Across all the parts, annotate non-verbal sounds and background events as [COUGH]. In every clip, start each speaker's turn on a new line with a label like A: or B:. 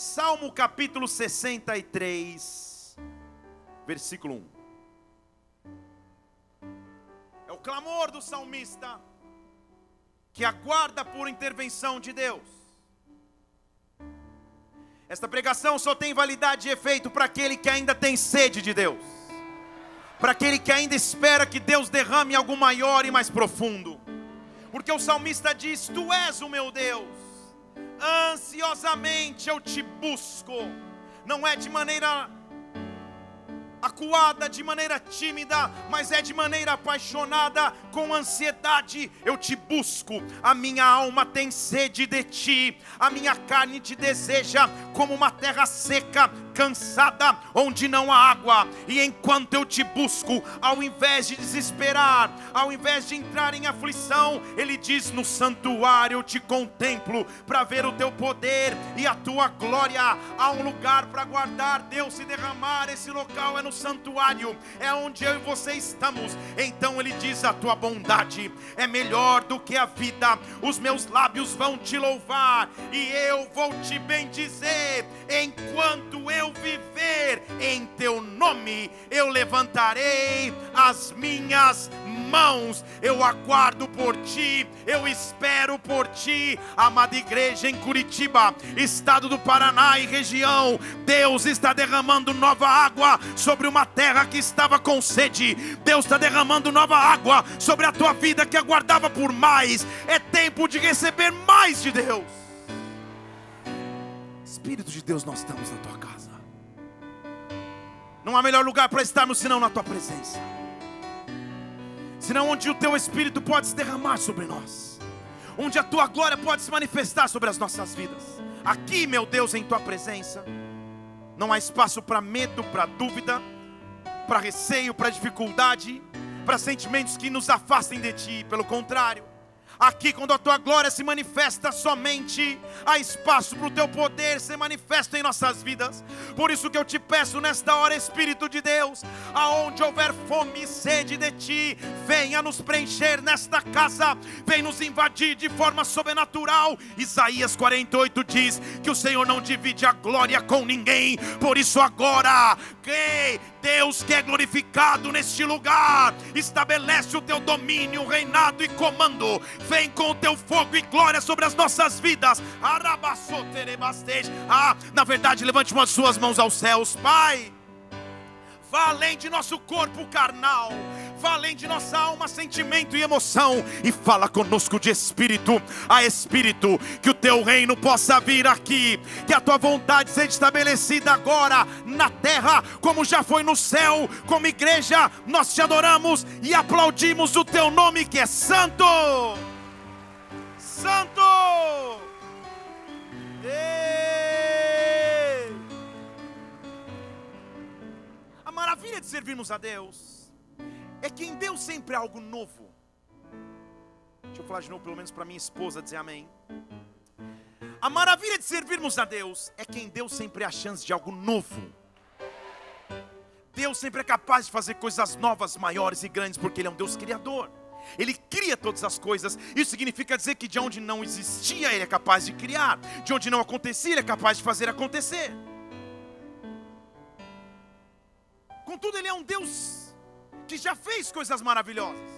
A: Salmo capítulo 63, versículo 1. É o clamor do salmista que aguarda por intervenção de Deus. Esta pregação só tem validade e efeito para aquele que ainda tem sede de Deus, para aquele que ainda espera que Deus derrame algo maior e mais profundo, porque o salmista diz: Tu és o meu Deus, ansiosamente eu te busco, não é de maneira acuada de maneira tímida, mas é de maneira apaixonada, com ansiedade. Eu te busco, a minha alma tem sede de ti, a minha carne te deseja como uma terra seca cansada, onde não há água. E enquanto eu te busco, ao invés de desesperar, ao invés de entrar em aflição, ele diz: No santuário eu te contemplo para ver o teu poder e a tua glória. Há um lugar para guardar Deus se derramar. Esse local é no santuário, é onde eu e você estamos. Então ele diz: A tua bondade é melhor do que a vida. Os meus lábios vão te louvar e eu vou te bendizer enquanto eu viver em teu nome, eu levantarei as minhas mãos, eu aguardo por ti, eu espero por ti, amada igreja em Curitiba, estado do Paraná e região, Deus está derramando nova água sobre uma terra que estava com sede, Deus está derramando nova água sobre a tua vida que aguardava por mais, é tempo de receber mais de Deus. Espírito de Deus, nós estamos na tua. Não há melhor lugar para estarmos senão na tua presença. Senão onde o teu espírito pode se derramar sobre nós. Onde a tua glória pode se manifestar sobre as nossas vidas. Aqui, meu Deus, em tua presença. Não há espaço para medo, para dúvida, para receio, para dificuldade, para sentimentos que nos afastem de ti. Pelo contrário, Aqui, quando a tua glória se manifesta somente, há espaço para o teu poder ser manifesto em nossas vidas. Por isso que eu te peço nesta hora, Espírito de Deus, aonde houver fome e sede de ti, venha nos preencher nesta casa, vem nos invadir de forma sobrenatural. Isaías 48 diz que o Senhor não divide a glória com ninguém, por isso agora, que Deus que é glorificado neste lugar, estabelece o teu domínio, reinado e comando Vem com o teu fogo e glória sobre as nossas vidas. Ah, na verdade, levante as suas mãos aos céus, Pai. Vá além de nosso corpo carnal, vá além de nossa alma, sentimento e emoção, e fala conosco de espírito a espírito, que o teu reino possa vir aqui, que a tua vontade seja estabelecida agora na terra, como já foi no céu, como igreja, nós te adoramos e aplaudimos o teu nome que é santo. Santo! Ei! A maravilha de servirmos a Deus é que em Deus sempre há algo novo. Deixa eu falar de novo, pelo menos para minha esposa dizer amém. A maravilha de servirmos a Deus é que em Deus sempre há chance de algo novo. Deus sempre é capaz de fazer coisas novas, maiores e grandes, porque Ele é um Deus criador. Ele cria todas as coisas. Isso significa dizer que de onde não existia, Ele é capaz de criar. De onde não acontecia, Ele é capaz de fazer acontecer. Contudo, Ele é um Deus que já fez coisas maravilhosas.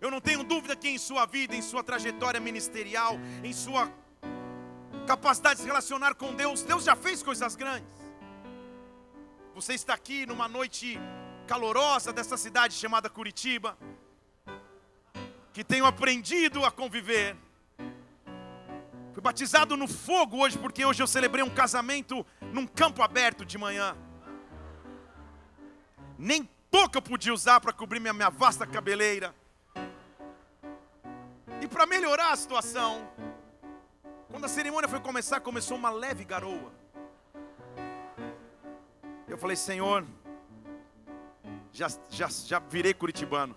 A: Eu não tenho dúvida que em sua vida, em sua trajetória ministerial, em sua capacidade de se relacionar com Deus, Deus já fez coisas grandes. Você está aqui numa noite calorosa dessa cidade chamada Curitiba que tenho aprendido a conviver. Fui batizado no fogo hoje, porque hoje eu celebrei um casamento num campo aberto de manhã. Nem touca eu podia usar para cobrir minha, minha vasta cabeleira. E para melhorar a situação, quando a cerimônia foi começar, começou uma leve garoa. Eu falei, Senhor, já, já, já virei curitibano.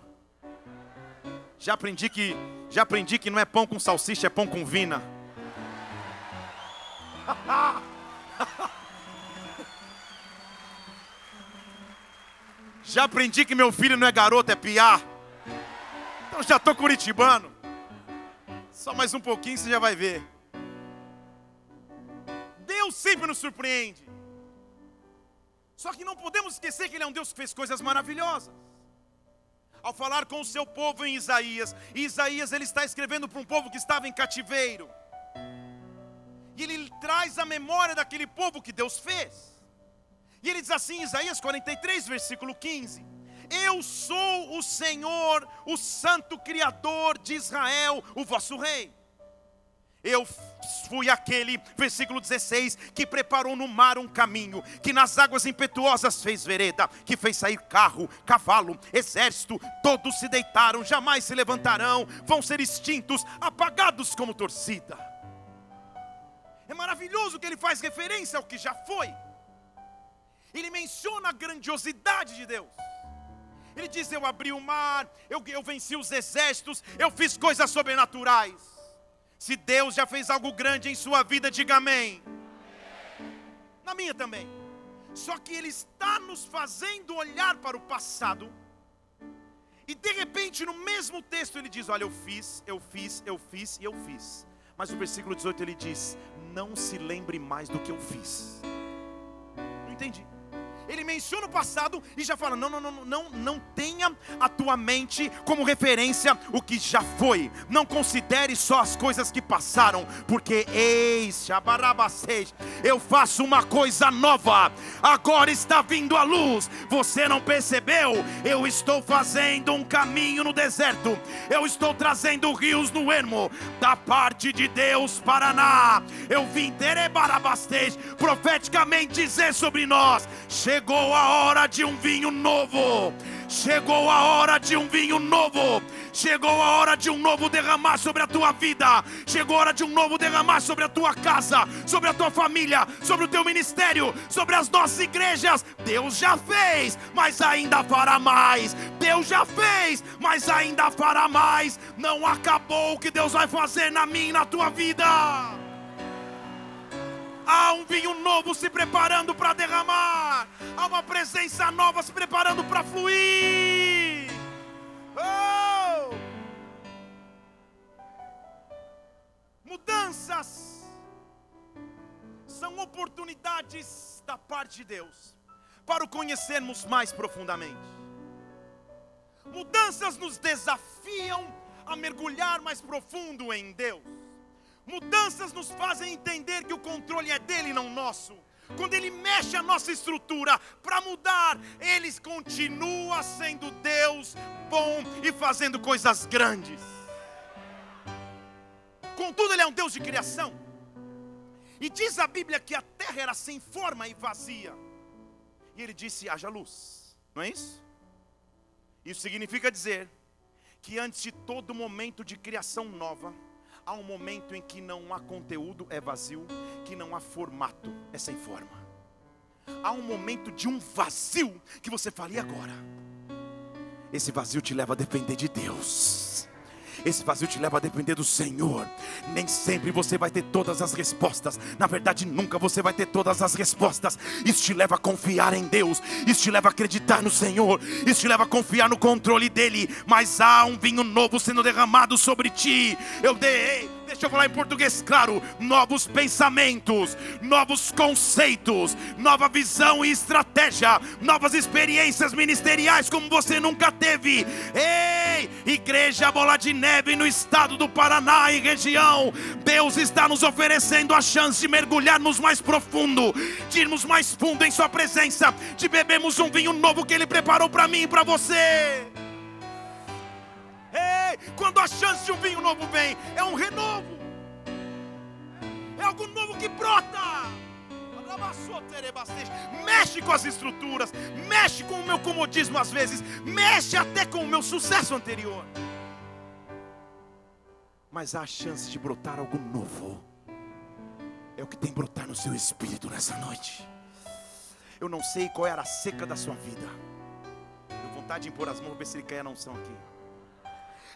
A: Já aprendi que já aprendi que não é pão com salsicha, é pão com vina. [LAUGHS] Já aprendi que meu filho não é garoto, é piá. Então já estou curitibano. Só mais um pouquinho você já vai ver. Deus sempre nos surpreende. Só que não podemos esquecer que Ele é um Deus que fez coisas maravilhosas. Ao falar com o seu povo em Isaías, e Isaías ele está escrevendo para um povo que estava em cativeiro. E ele traz a memória daquele povo que Deus fez. E ele diz assim, Isaías 43, versículo 15: Eu sou o Senhor, o Santo Criador de Israel, o vosso Rei. Eu fui aquele, versículo 16, que preparou no mar um caminho, que nas águas impetuosas fez vereda, que fez sair carro, cavalo, exército, todos se deitaram, jamais se levantarão, vão ser extintos, apagados como torcida. É maravilhoso que ele faz referência ao que já foi. Ele menciona a grandiosidade de Deus. Ele diz: Eu abri o mar, eu, eu venci os exércitos, eu fiz coisas sobrenaturais. Se Deus já fez algo grande em sua vida, diga amém. Na minha também. Só que Ele está nos fazendo olhar para o passado. E de repente, no mesmo texto, Ele diz: Olha, eu fiz, eu fiz, eu fiz e eu fiz. Mas no versículo 18 ele diz: Não se lembre mais do que eu fiz. Não entendi ele menciona o passado e já fala: não, não, não, não, não tenha a tua mente como referência o que já foi. Não considere só as coisas que passaram, porque eis, eu faço uma coisa nova. Agora está vindo a luz. Você não percebeu? Eu estou fazendo um caminho no deserto. Eu estou trazendo rios no ermo da parte de Deus Paraná. Eu vim terebarabastej profeticamente dizer sobre nós. Chegou a hora de um vinho novo. Chegou a hora de um vinho novo. Chegou a hora de um novo derramar sobre a tua vida. Chegou a hora de um novo derramar sobre a tua casa, sobre a tua família, sobre o teu ministério, sobre as nossas igrejas. Deus já fez, mas ainda fará mais. Deus já fez, mas ainda fará mais. Não acabou o que Deus vai fazer na minha e na tua vida. Há um vinho novo se preparando para derramar. Há uma presença nova se preparando para fluir. Oh! Mudanças são oportunidades da parte de Deus para o conhecermos mais profundamente. Mudanças nos desafiam a mergulhar mais profundo em Deus. Mudanças nos fazem entender que o controle é dele, não nosso. Quando ele mexe a nossa estrutura para mudar, ele continua sendo Deus bom e fazendo coisas grandes. Contudo, ele é um Deus de criação. E diz a Bíblia que a terra era sem forma e vazia. E ele disse: haja luz. Não é isso? Isso significa dizer que antes de todo momento de criação nova, há um momento em que não há conteúdo, é vazio, que não há formato, é sem forma. Há um momento de um vazio que você fala, e agora? Esse vazio te leva a depender de Deus. Esse vazio te leva a depender do Senhor. Nem sempre você vai ter todas as respostas. Na verdade, nunca você vai ter todas as respostas. Isso te leva a confiar em Deus. Isso te leva a acreditar no Senhor. Isso te leva a confiar no controle dele. Mas há um vinho novo sendo derramado sobre ti. Eu dei deixa eu falar em português claro: novos pensamentos, novos conceitos, nova visão e estratégia, novas experiências ministeriais como você nunca teve. Ei, Igreja Bola de Neve no estado do Paraná e região, Deus está nos oferecendo a chance de mergulharmos mais profundo, de irmos mais fundo em Sua presença, de bebermos um vinho novo que Ele preparou para mim e para você. Quando a chance de um vinho novo vem, é um renovo, é algo novo que brota. Mexe com as estruturas, mexe com o meu comodismo às vezes, mexe até com o meu sucesso anterior. Mas há a chance de brotar algo novo. É o que tem brotar no seu espírito nessa noite. Eu não sei qual era a seca da sua vida. Tenho vontade de impor as mãos ver se ele cai não são aqui.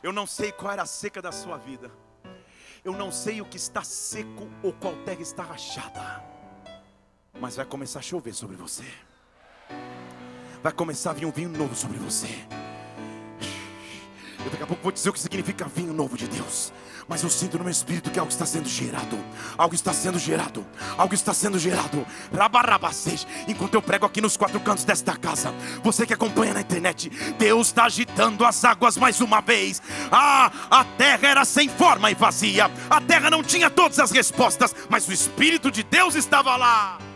A: Eu não sei qual era a seca da sua vida. Eu não sei o que está seco ou qual terra está rachada. Mas vai começar a chover sobre você. Vai começar a vir um vinho novo sobre você. Eu daqui a pouco vou dizer o que significa vinho novo de Deus. Mas eu sinto no meu espírito que algo está sendo gerado. Algo está sendo gerado. Algo está sendo gerado. Rabarabacês. Enquanto eu prego aqui nos quatro cantos desta casa. Você que acompanha na internet. Deus está agitando as águas mais uma vez. Ah, a terra era sem forma e vazia. A terra não tinha todas as respostas. Mas o Espírito de Deus estava lá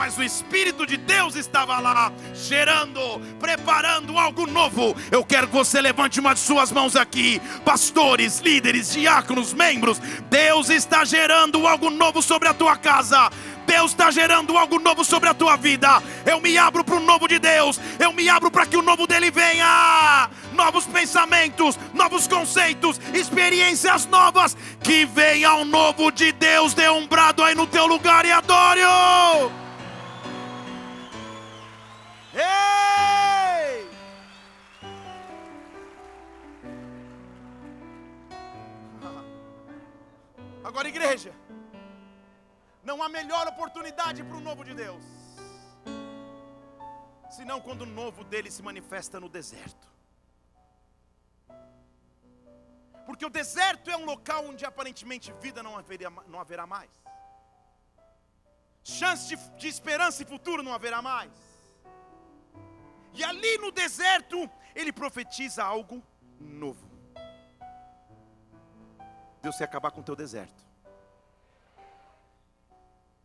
A: mas o Espírito de Deus estava lá, gerando, preparando algo novo. Eu quero que você levante uma de suas mãos aqui, pastores, líderes, diáconos, membros. Deus está gerando algo novo sobre a tua casa. Deus está gerando algo novo sobre a tua vida. Eu me abro para o novo de Deus. Eu me abro para que o novo dele venha. Novos pensamentos, novos conceitos, experiências novas. Que venha o novo de Deus. Dê um brado aí no teu lugar e adore-o. Ei! Agora, igreja, não há melhor oportunidade para o novo de Deus, senão quando o novo dele se manifesta no deserto. Porque o deserto é um local onde aparentemente vida não haverá, não haverá mais, chance de, de esperança e futuro não haverá mais. E ali no deserto, ele profetiza algo novo. Deus quer acabar com o teu deserto.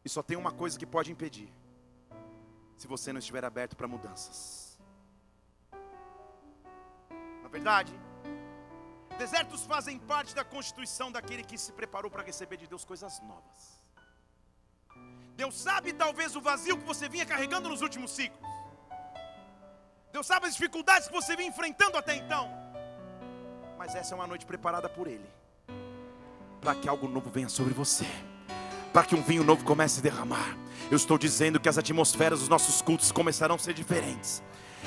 A: E só tem uma coisa que pode impedir. Se você não estiver aberto para mudanças. Na verdade, desertos fazem parte da constituição daquele que se preparou para receber de Deus coisas novas. Deus sabe talvez o vazio que você vinha carregando nos últimos ciclos. Deus sabe as dificuldades que você vem enfrentando até então. Mas essa é uma noite preparada por Ele, para que algo novo venha sobre você, para que um vinho novo comece a derramar. Eu estou dizendo que as atmosferas dos nossos cultos começarão a ser diferentes.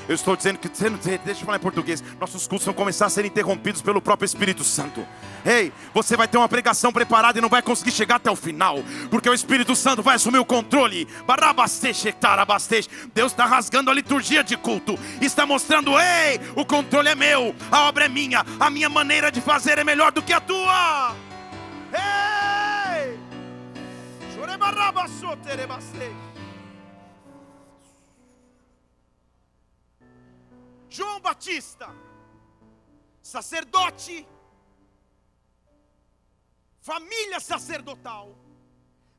A: Eu estou dizendo que, deixa eu falar em português, nossos cultos vão começar a ser interrompidos pelo próprio Espírito Santo. Ei, você vai ter uma pregação preparada e não vai conseguir chegar até o final, porque o Espírito Santo vai assumir o controle. Deus está rasgando a liturgia de culto, está mostrando: ei, o controle é meu, a obra é minha, a minha maneira de fazer é melhor do que a tua. João Batista, sacerdote, família sacerdotal,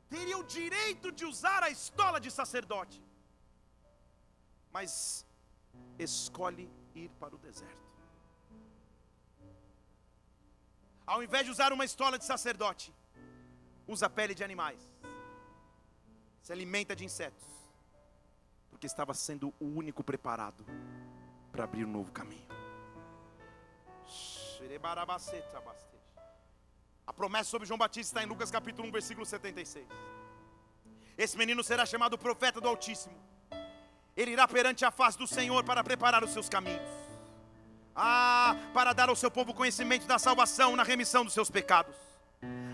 A: teria o direito de usar a estola de sacerdote, mas escolhe ir para o deserto. Ao invés de usar uma estola de sacerdote, usa pele de animais, se alimenta de insetos, porque estava sendo o único preparado para abrir um novo caminho. A promessa sobre João Batista está em Lucas capítulo 1, versículo 76. Esse menino será chamado profeta do Altíssimo. Ele irá perante a face do Senhor para preparar os seus caminhos. Ah, para dar ao seu povo conhecimento da salvação na remissão dos seus pecados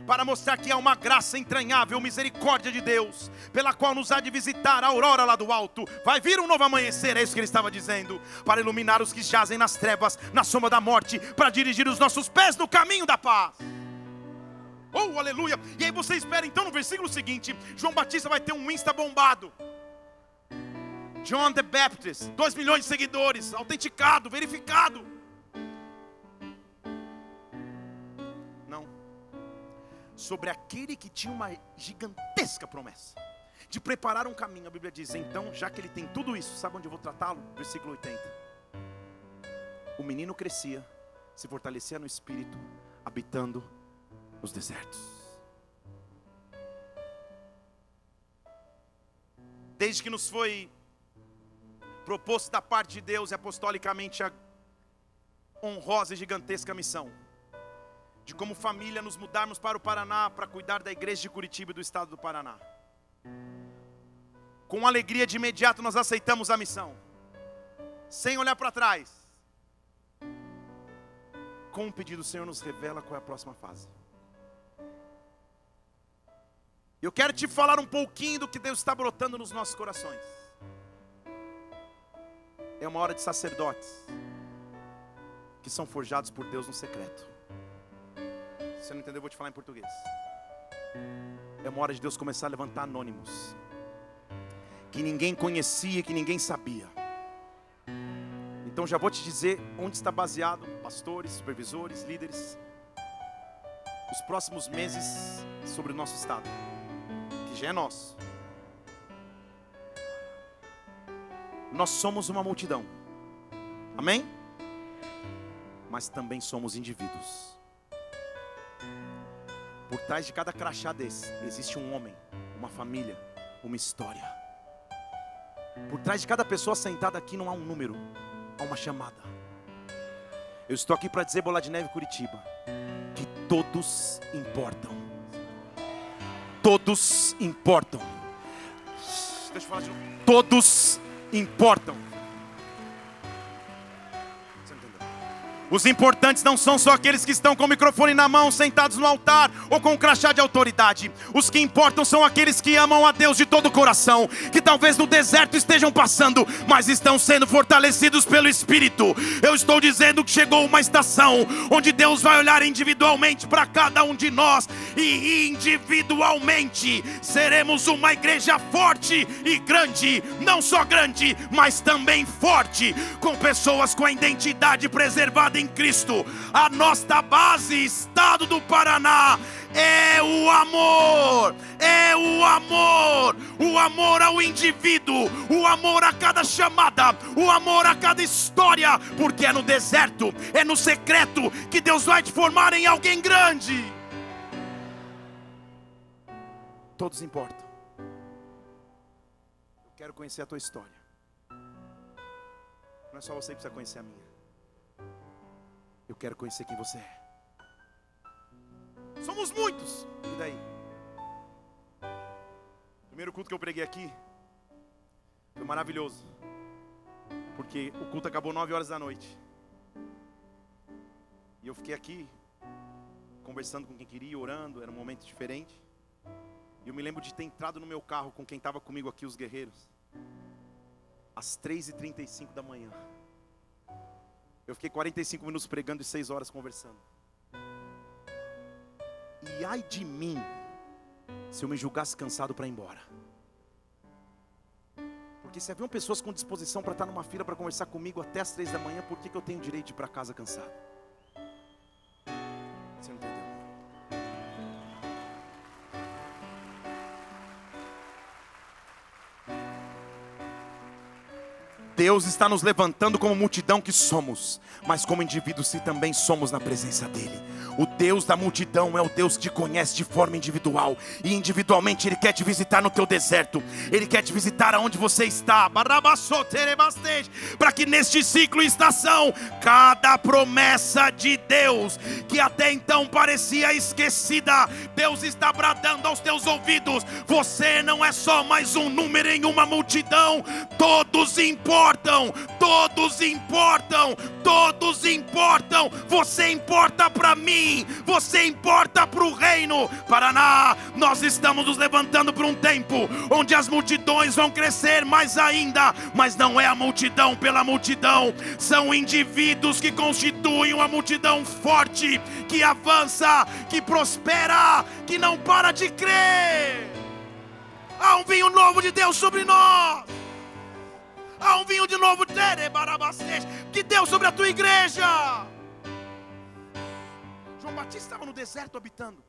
A: para mostrar que há uma graça entranhável, misericórdia de Deus, pela qual nos há de visitar a aurora lá do alto. Vai vir um novo amanhecer, é isso que ele estava dizendo, para iluminar os que jazem nas trevas, na sombra da morte, para dirigir os nossos pés no caminho da paz. Oh, aleluia! E aí você espera então no versículo seguinte: João Batista vai ter um Insta bombado. John the Baptist, 2 milhões de seguidores, autenticado, verificado. Sobre aquele que tinha uma gigantesca promessa de preparar um caminho. A Bíblia diz: então, já que ele tem tudo isso, sabe onde eu vou tratá-lo? Versículo 80. O menino crescia, se fortalecia no espírito, habitando nos desertos. Desde que nos foi proposto da parte de Deus e apostolicamente a honrosa e gigantesca missão de como família nos mudarmos para o Paraná para cuidar da igreja de Curitiba e do estado do Paraná. Com alegria de imediato nós aceitamos a missão, sem olhar para trás. Com o pedido, o Senhor nos revela qual é a próxima fase. Eu quero te falar um pouquinho do que Deus está brotando nos nossos corações. É uma hora de sacerdotes que são forjados por Deus no secreto. Se você não entendeu, eu vou te falar em português. É uma hora de Deus começar a levantar anônimos que ninguém conhecia, que ninguém sabia. Então já vou te dizer onde está baseado pastores, supervisores, líderes, os próximos meses sobre o nosso estado, que já é nosso. Nós somos uma multidão, amém? Mas também somos indivíduos. Por trás de cada crachá desse, existe um homem, uma família, uma história. Por trás de cada pessoa sentada aqui não há um número, há uma chamada. Eu estou aqui para dizer, Bola de Neve Curitiba, que todos importam. Todos importam. Todos importam. Os importantes não são só aqueles que estão com o microfone na mão, sentados no altar ou com um crachá de autoridade. Os que importam são aqueles que amam a Deus de todo o coração, que talvez no deserto estejam passando, mas estão sendo fortalecidos pelo Espírito. Eu estou dizendo que chegou uma estação onde Deus vai olhar individualmente para cada um de nós e individualmente seremos uma igreja forte e grande, não só grande, mas também forte, com pessoas com a identidade preservada em Cristo. A nossa base, estado do Paraná, é o amor, é o amor, o amor ao indivíduo, o amor a cada chamada, o amor a cada história, porque é no deserto, é no secreto que Deus vai te formar em alguém grande. Todos importam. Eu quero conhecer a tua história. Não é só você que precisa conhecer a minha. Eu quero conhecer quem você é. Somos muitos. E daí? Primeiro culto que eu preguei aqui foi maravilhoso. Porque o culto acabou nove horas da noite. E eu fiquei aqui conversando com quem queria, orando, era um momento diferente. E eu me lembro de ter entrado no meu carro com quem estava comigo aqui, os guerreiros, às 3h35 da manhã. Eu fiquei 45 minutos pregando e 6 horas conversando. E ai de mim, se eu me julgasse cansado para ir embora. Porque se haviam pessoas com disposição para estar numa fila para conversar comigo até as três da manhã, por que, que eu tenho direito de ir para casa cansado? Deus está nos levantando como multidão que somos, mas como indivíduos se também somos na presença dEle. O Deus da multidão é o Deus que te conhece de forma individual, e individualmente Ele quer te visitar no teu deserto, Ele quer te visitar aonde você está, para que neste ciclo e estação, cada promessa de Deus, que até então parecia esquecida, Deus está bradando aos teus ouvidos: você não é só mais um número em uma multidão, todos importam, todos importam, todos importam, você importa para mim, você importa para o reino. Paraná, nós estamos nos levantando para um tempo onde as multidões vão crescer mais ainda, mas não é a multidão pela multidão, são indivíduos que constituem uma multidão forte, que avança, que prospera, que não para de crer. Há um vinho novo de Deus sobre nós. Há um vinho de novo que deu sobre a tua igreja. João Batista estava no deserto habitando,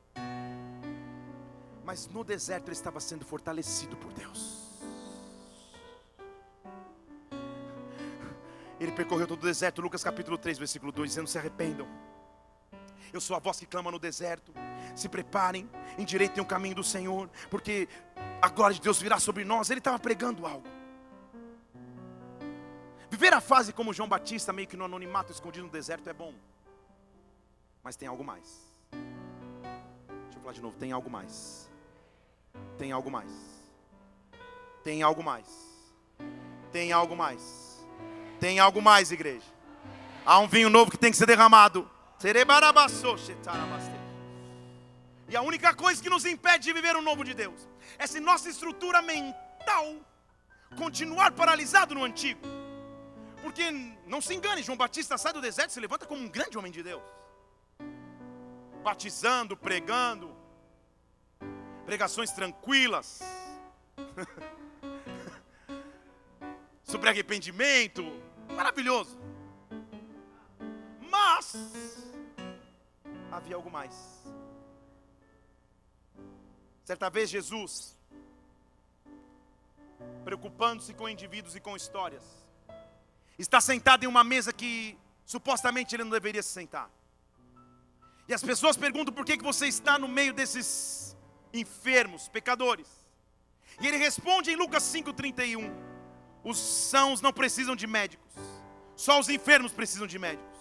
A: mas no deserto ele estava sendo fortalecido por Deus. Ele percorreu todo o deserto, Lucas capítulo 3, versículo 2, dizendo: Se arrependam. Eu sou a voz que clama no deserto. Se preparem, endireitem o caminho do Senhor, porque a glória de Deus virá sobre nós. Ele estava pregando algo. Viver a fase como João Batista, meio que no anonimato, escondido no deserto, é bom. Mas tem algo mais. Deixa eu falar de novo: tem algo mais. Tem algo mais. Tem algo mais. Tem algo mais. Tem algo mais, igreja. Há um vinho novo que tem que ser derramado. E a única coisa que nos impede de viver o novo de Deus é se nossa estrutura mental continuar paralisado no antigo. Porque não se engane, João Batista sai do deserto e se levanta como um grande homem de Deus. Batizando, pregando, pregações tranquilas. [LAUGHS] Sobre arrependimento, maravilhoso. Mas havia algo mais. Certa vez Jesus, preocupando-se com indivíduos e com histórias, está sentado em uma mesa que supostamente ele não deveria se sentar. E as pessoas perguntam por que, que você está no meio desses enfermos, pecadores. E ele responde em Lucas 5,31: Os sãos não precisam de médicos, só os enfermos precisam de médicos.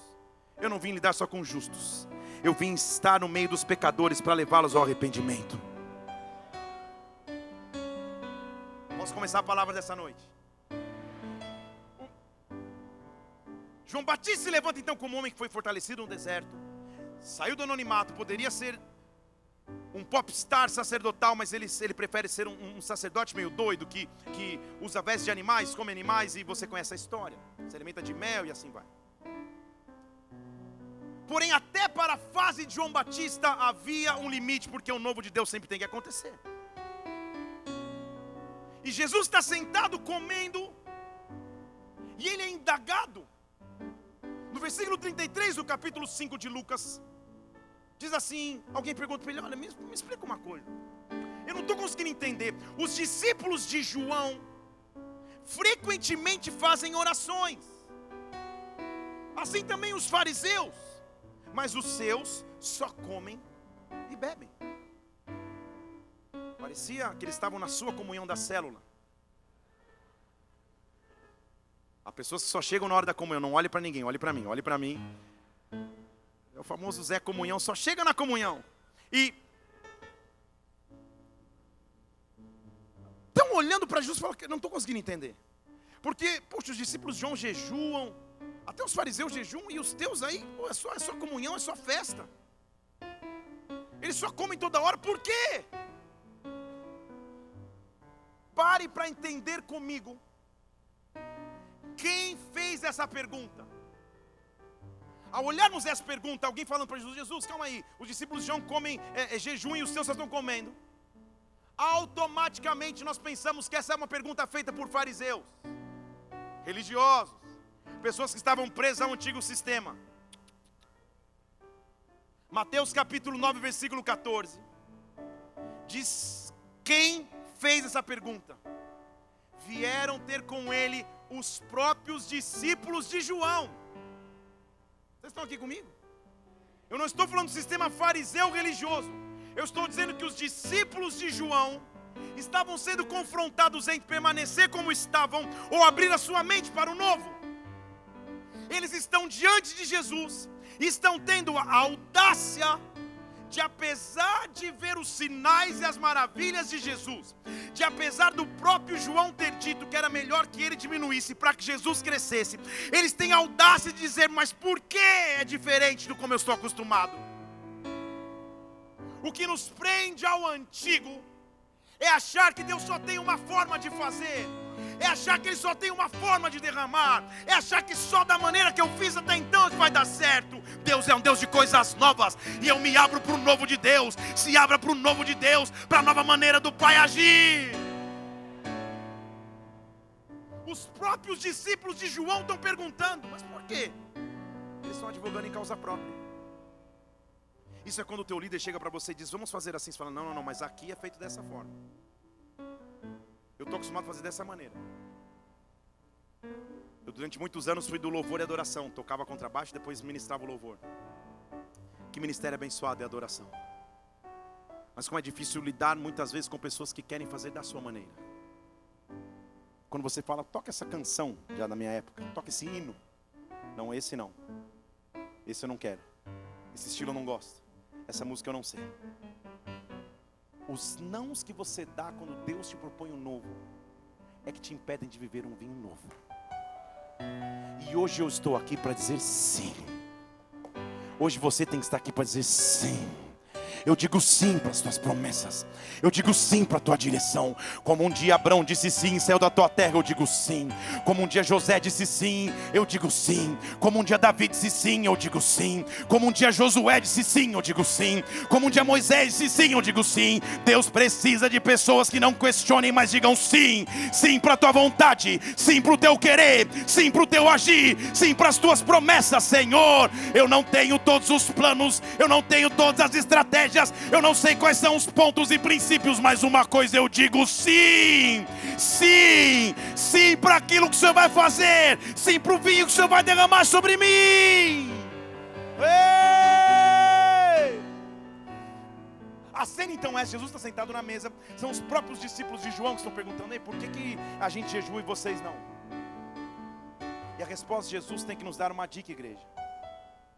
A: Eu não vim lidar só com justos, eu vim estar no meio dos pecadores para levá-los ao arrependimento. Vamos começar a palavra dessa noite. João Batista se levanta então como um homem que foi fortalecido no deserto, saiu do anonimato, poderia ser um popstar sacerdotal, mas ele, ele prefere ser um, um, sacerdote meio doido que, que usa vestes de animais, come animais e você conhece a história. Se alimenta de mel e assim vai. Porém, até para a fase de João Batista havia um limite, porque o novo de Deus sempre tem que acontecer. E Jesus está sentado comendo, e ele é indagado. No versículo 33 do capítulo 5 de Lucas, diz assim: alguém pergunta para ele: Olha, me, me explica uma coisa. Eu não estou conseguindo entender. Os discípulos de João frequentemente fazem orações, assim também os fariseus mas os seus só comem e bebem. Parecia que eles estavam na sua comunhão da célula. Há pessoas que só chegam na hora da comunhão, não olhe para ninguém, olhe para mim, olhe para mim. É o famoso Zé Comunhão, só chega na comunhão. E estão olhando para Jesus e falam que não estou conseguindo entender. Porque, poxa, os discípulos de João jejuam, até os fariseus jejum e os teus aí, pô, é, só, é só comunhão, é só festa. Eles só comem toda hora, por quê? Pare para entender comigo. Quem fez essa pergunta? Ao olharmos essa pergunta, alguém falando para Jesus: Jesus, calma aí, os discípulos de João comem é, é, jejum e os seus estão comendo. Automaticamente nós pensamos que essa é uma pergunta feita por fariseus, religiosos pessoas que estavam presas ao antigo sistema. Mateus capítulo 9, versículo 14. Diz: Quem fez essa pergunta? Vieram ter com ele os próprios discípulos de João. Vocês estão aqui comigo? Eu não estou falando do sistema fariseu religioso. Eu estou dizendo que os discípulos de João estavam sendo confrontados entre permanecer como estavam ou abrir a sua mente para o novo eles estão diante de Jesus, estão tendo a audácia de, apesar de ver os sinais e as maravilhas de Jesus, de apesar do próprio João ter dito que era melhor que ele diminuísse para que Jesus crescesse, eles têm audácia de dizer: Mas por que é diferente do como eu estou acostumado? O que nos prende ao antigo é achar que Deus só tem uma forma de fazer é achar que Ele só tem uma forma de derramar, é achar que só da maneira que eu fiz até então vai dar certo. Deus é um Deus de coisas novas, e eu me abro para o novo de Deus. Se abra para o novo de Deus, para a nova maneira do Pai agir. Os próprios discípulos de João estão perguntando, mas por quê? Eles estão advogando em causa própria. Isso é quando o teu líder chega para você e diz: Vamos fazer assim. Você fala: Não, não, não, mas aqui é feito dessa forma. Estou acostumado a fazer dessa maneira. Eu durante muitos anos fui do louvor e adoração, tocava contrabaixo e depois ministrava o louvor. Que ministério abençoado é adoração. Mas como é difícil lidar muitas vezes com pessoas que querem fazer da sua maneira. Quando você fala, toca essa canção, já da minha época, toca esse hino. Não, esse não. Esse eu não quero. Esse estilo eu não gosto. Essa música eu não sei. Os nãos que você dá quando Deus te propõe um novo é que te impedem de viver um vinho novo. E hoje eu estou aqui para dizer sim. Hoje você tem que estar aqui para dizer sim. Eu digo sim para as tuas promessas. Eu digo sim para a tua direção. Como um dia Abraão disse sim, saiu da tua terra, eu digo sim. Como um dia José disse sim, eu digo sim. Como um dia Davi disse sim, eu digo sim. Como um dia Josué disse sim, eu digo sim. Como um dia Moisés disse sim, eu digo sim. Deus precisa de pessoas que não questionem, mas digam sim. Sim para a tua vontade, sim para o teu querer, sim para o teu agir, sim para as tuas promessas, Senhor. Eu não tenho todos os planos, eu não tenho todas as estratégias, eu não sei quais são os pontos e princípios, mas uma coisa eu digo sim, sim, sim para aquilo que o Senhor vai fazer, sim para o vinho que o Senhor vai derramar sobre mim. Ei! A cena então é: Jesus está sentado na mesa, são os próprios discípulos de João que estão perguntando: Ei, por que, que a gente jejua e vocês não? E a resposta de Jesus tem que nos dar uma dica, igreja.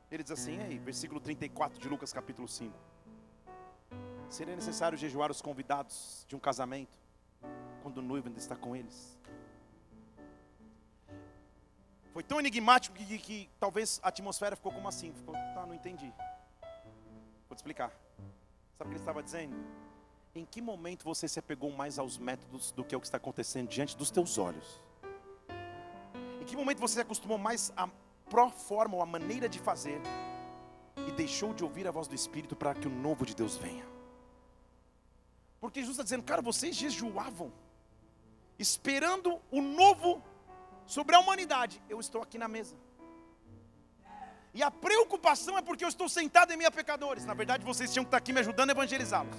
A: Ele diz assim, aí, versículo 34 de Lucas capítulo 5. Seria necessário jejuar os convidados de um casamento quando o noivo ainda está com eles? Foi tão enigmático que, que, que talvez a atmosfera ficou como assim. Ficou, tá, não entendi. Vou te explicar. Sabe o que ele estava dizendo? Em que momento você se apegou mais aos métodos do que ao que está acontecendo diante dos teus olhos? Em que momento você se acostumou mais a pró forma ou a maneira de fazer e deixou de ouvir a voz do Espírito para que o novo de Deus venha. Porque Jesus está dizendo, cara, vocês jejuavam, esperando o novo sobre a humanidade. Eu estou aqui na mesa. E a preocupação é porque eu estou sentado em meia pecadores. Na verdade, vocês tinham que estar aqui me ajudando a evangelizá-los.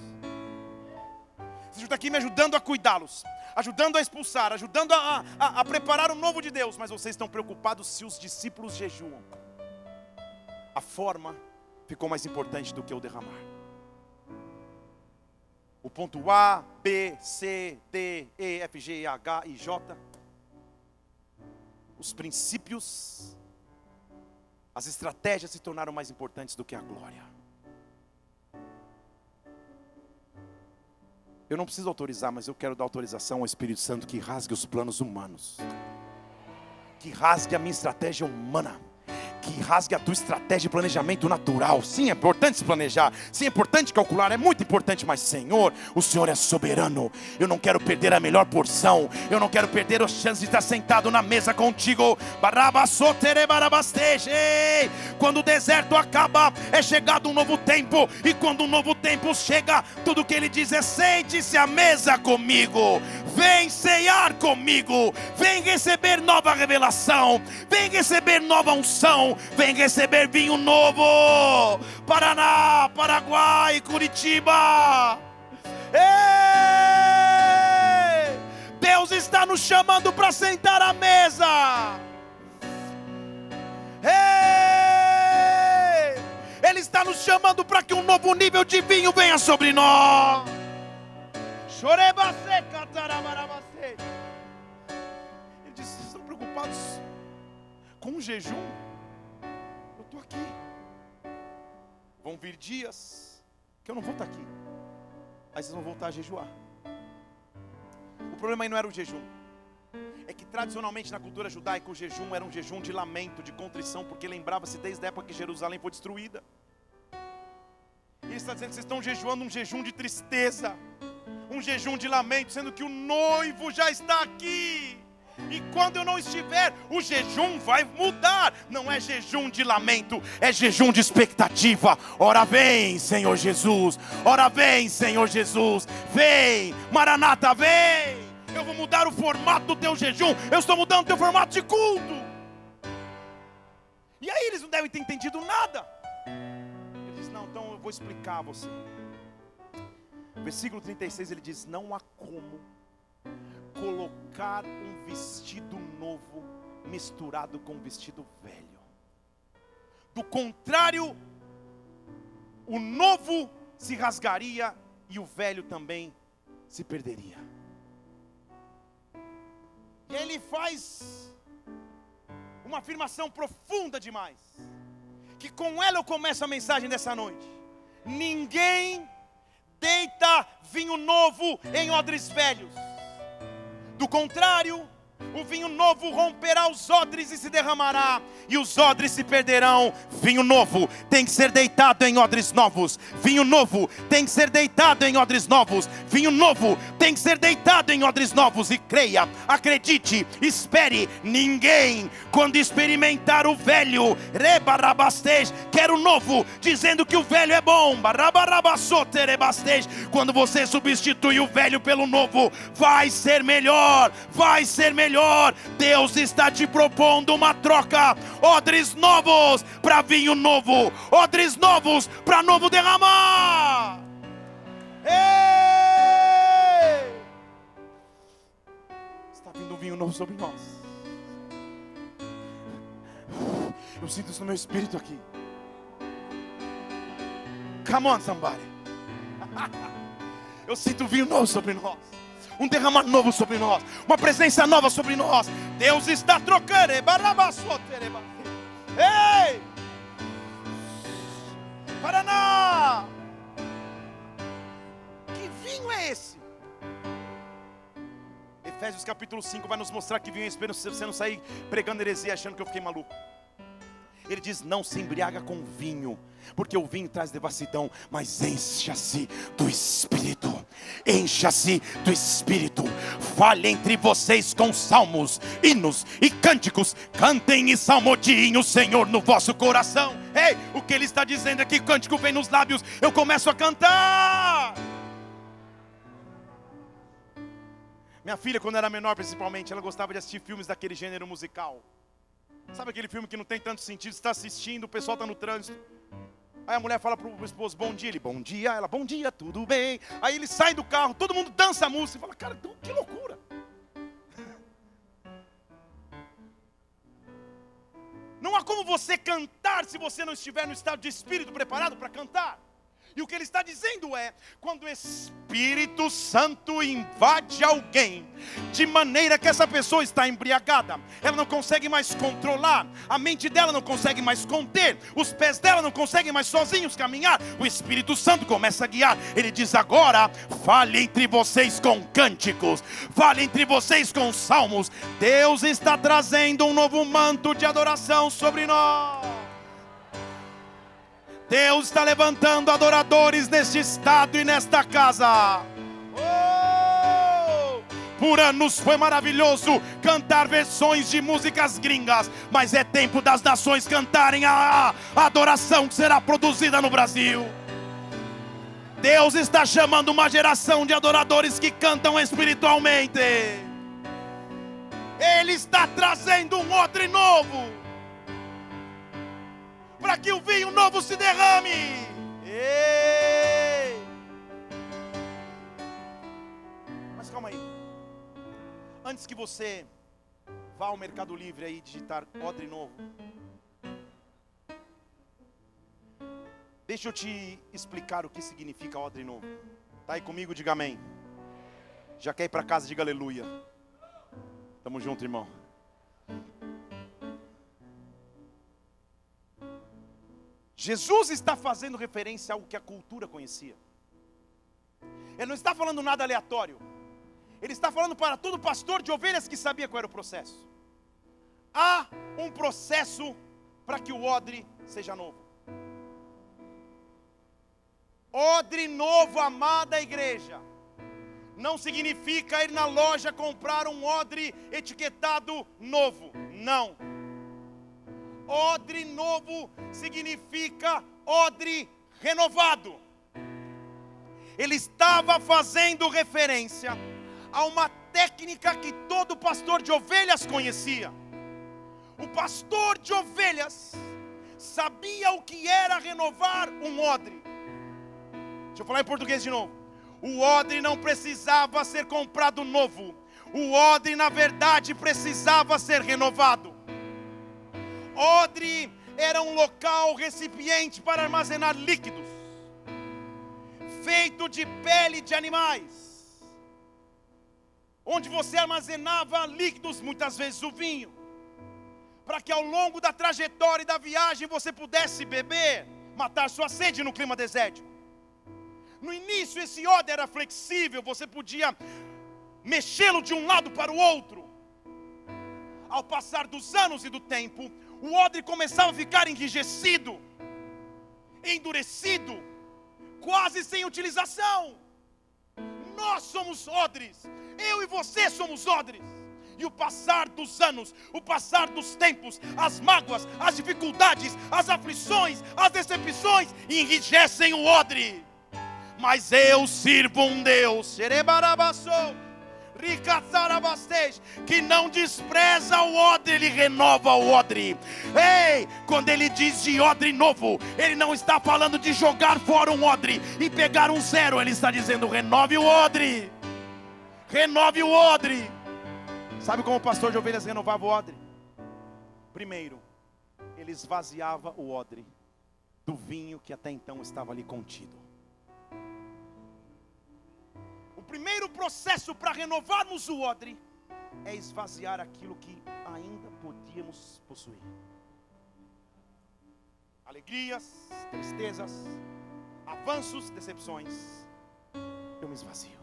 A: Vocês estão aqui me ajudando a cuidá-los ajudando a expulsar, ajudando a, a, a preparar o novo de Deus, mas vocês estão preocupados se os discípulos jejuam. A forma ficou mais importante do que o derramar. O ponto A, B, C, D, E, F, G, H e J. Os princípios, as estratégias se tornaram mais importantes do que a glória. Eu não preciso autorizar, mas eu quero dar autorização ao Espírito Santo que rasgue os planos humanos, que rasgue a minha estratégia humana que rasgue a tua estratégia e planejamento natural. Sim, é importante se planejar, sim, é importante calcular, é muito importante, mas Senhor, o Senhor é soberano. Eu não quero perder a melhor porção, eu não quero perder a chance de estar sentado na mesa contigo. Quando o deserto acaba, é chegado um novo tempo, e quando um novo tempo chega, tudo que ele diz é: sente-se à mesa comigo, vem ceiar comigo, vem receber nova revelação, vem receber nova unção vem receber vinho novo. Paraná, Paraguai, Curitiba. Ei! Deus está nos chamando para sentar à mesa. Ei! Ele está nos chamando para que um novo nível de vinho venha sobre nós. Ele disse: Vocês estão preocupados com o jejum? Estou aqui. Vão vir dias que eu não vou estar aqui. Aí vocês vão voltar a jejuar. O problema aí não era o jejum. É que tradicionalmente na cultura judaica o jejum era um jejum de lamento, de contrição, porque lembrava-se desde a época que Jerusalém foi destruída. E ele está dizendo que vocês estão jejuando um jejum de tristeza, um jejum de lamento, sendo que o noivo já está aqui. E quando eu não estiver, o jejum vai mudar. Não é jejum de lamento, é jejum de expectativa. Ora vem, Senhor Jesus. Ora vem, Senhor Jesus. Vem, Maranata, vem. Eu vou mudar o formato do teu jejum. Eu estou mudando o teu formato de culto. E aí eles não devem ter entendido nada. Ele diz: Não, então eu vou explicar a você. Versículo 36 ele diz: Não há como colocar um vestido novo misturado com um vestido velho. Do contrário, o novo se rasgaria e o velho também se perderia. E ele faz uma afirmação profunda demais, que com ela eu começo a mensagem dessa noite. Ninguém deita vinho novo em odres velhos do contrário, O vinho novo romperá os odres e se derramará, e os odres se perderão. Vinho novo tem que ser deitado em odres novos. Vinho novo tem que ser deitado em odres novos. Vinho novo tem que ser deitado em odres novos. E creia, acredite, espere. Ninguém, quando experimentar o velho, rebarabastej, quer o novo, dizendo que o velho é bom. Quando você substitui o velho pelo novo, vai ser melhor, vai ser melhor melhor. Deus está te propondo uma troca. Odres novos para vinho novo. Odres novos para novo derramar. Ei! Está vindo um vinho novo sobre nós. Eu sinto isso no meu espírito aqui. Come on, somebody. [LAUGHS] Eu sinto vinho novo sobre nós um derramar novo sobre nós, uma presença nova sobre nós. Deus está trocando. Ei! Paraná! Que vinho é esse? Efésios capítulo 5 vai nos mostrar que vinho é se você não sair pregando heresia achando que eu fiquei maluco. Ele diz: Não se embriaga com vinho, porque o vinho traz devassidão, mas encha-se do Espírito. Encha-se do Espírito. Fale entre vocês com salmos, hinos e cânticos. Cantem e salmodiem o Senhor no vosso coração. Ei, o que ele está dizendo é que cântico vem nos lábios, eu começo a cantar. Minha filha, quando era menor, principalmente, ela gostava de assistir filmes daquele gênero musical. Sabe aquele filme que não tem tanto sentido? Você está assistindo, o pessoal está no trânsito. Aí a mulher fala para o esposo, bom dia, ele, bom dia, ela, bom dia, tudo bem. Aí ele sai do carro, todo mundo dança a música e fala, cara, que loucura. [LAUGHS] Não há como você cantar se você não estiver no estado de espírito preparado para cantar. E o que ele está dizendo é: quando o Espírito Santo invade alguém, de maneira que essa pessoa está embriagada, ela não consegue mais controlar, a mente dela não consegue mais conter, os pés dela não conseguem mais sozinhos caminhar, o Espírito Santo começa a guiar. Ele diz: agora, fale entre vocês com cânticos, fale entre vocês com salmos. Deus está trazendo um novo manto de adoração sobre nós. Deus está levantando adoradores neste estado e nesta casa. Oh! Por anos foi maravilhoso cantar versões de músicas gringas, mas é tempo das nações cantarem a, adoração que será produzida no Brasil. Deus está chamando uma geração de adoradores que cantam espiritualmente. Ele está trazendo um outro novo para que o vinho novo se derrame. Ei! Mas calma aí. Antes que você vá ao Mercado Livre aí digitar odre novo. Deixa eu te explicar o que significa odre novo. Tá aí comigo? Diga amém. Já quer ir para casa? Diga aleluia. Tamo junto, irmão. Jesus está fazendo referência ao que a cultura conhecia. Ele não está falando nada aleatório. Ele está falando para todo pastor de ovelhas que sabia qual era o processo. Há um processo para que o odre seja novo. Odre novo, amada igreja, não significa ir na loja comprar um odre etiquetado novo. Não Odre novo significa odre renovado. Ele estava fazendo referência a uma técnica que todo pastor de ovelhas conhecia. O pastor de ovelhas sabia o que era renovar um odre. Deixa eu falar em português de novo. O odre não precisava ser comprado novo. O odre, na verdade, precisava ser renovado. Odre era um local recipiente para armazenar líquidos, feito de pele de animais, onde você armazenava líquidos, muitas vezes o vinho, para que ao longo da trajetória e da viagem você pudesse beber, matar sua sede no clima desértico. No início, esse odre era flexível, você podia mexê-lo de um lado para o outro ao passar dos anos e do tempo, o odre começava a ficar enrijecido, endurecido, quase sem utilização. Nós somos odres, eu e você somos odres. E o passar dos anos, o passar dos tempos, as mágoas, as dificuldades, as aflições, as decepções enrijecem o odre. Mas eu sirvo um Deus, que não despreza o odre, ele renova o odre. Ei, quando ele diz de odre novo, ele não está falando de jogar fora um odre e pegar um zero, ele está dizendo renove o odre. Renove o odre. Sabe como o pastor de ovelhas renovava o odre? Primeiro, ele esvaziava o odre do vinho que até então estava ali contido. Primeiro processo para renovarmos o odre é esvaziar aquilo que ainda podíamos possuir. Alegrias, tristezas, avanços, decepções. Eu me esvazio.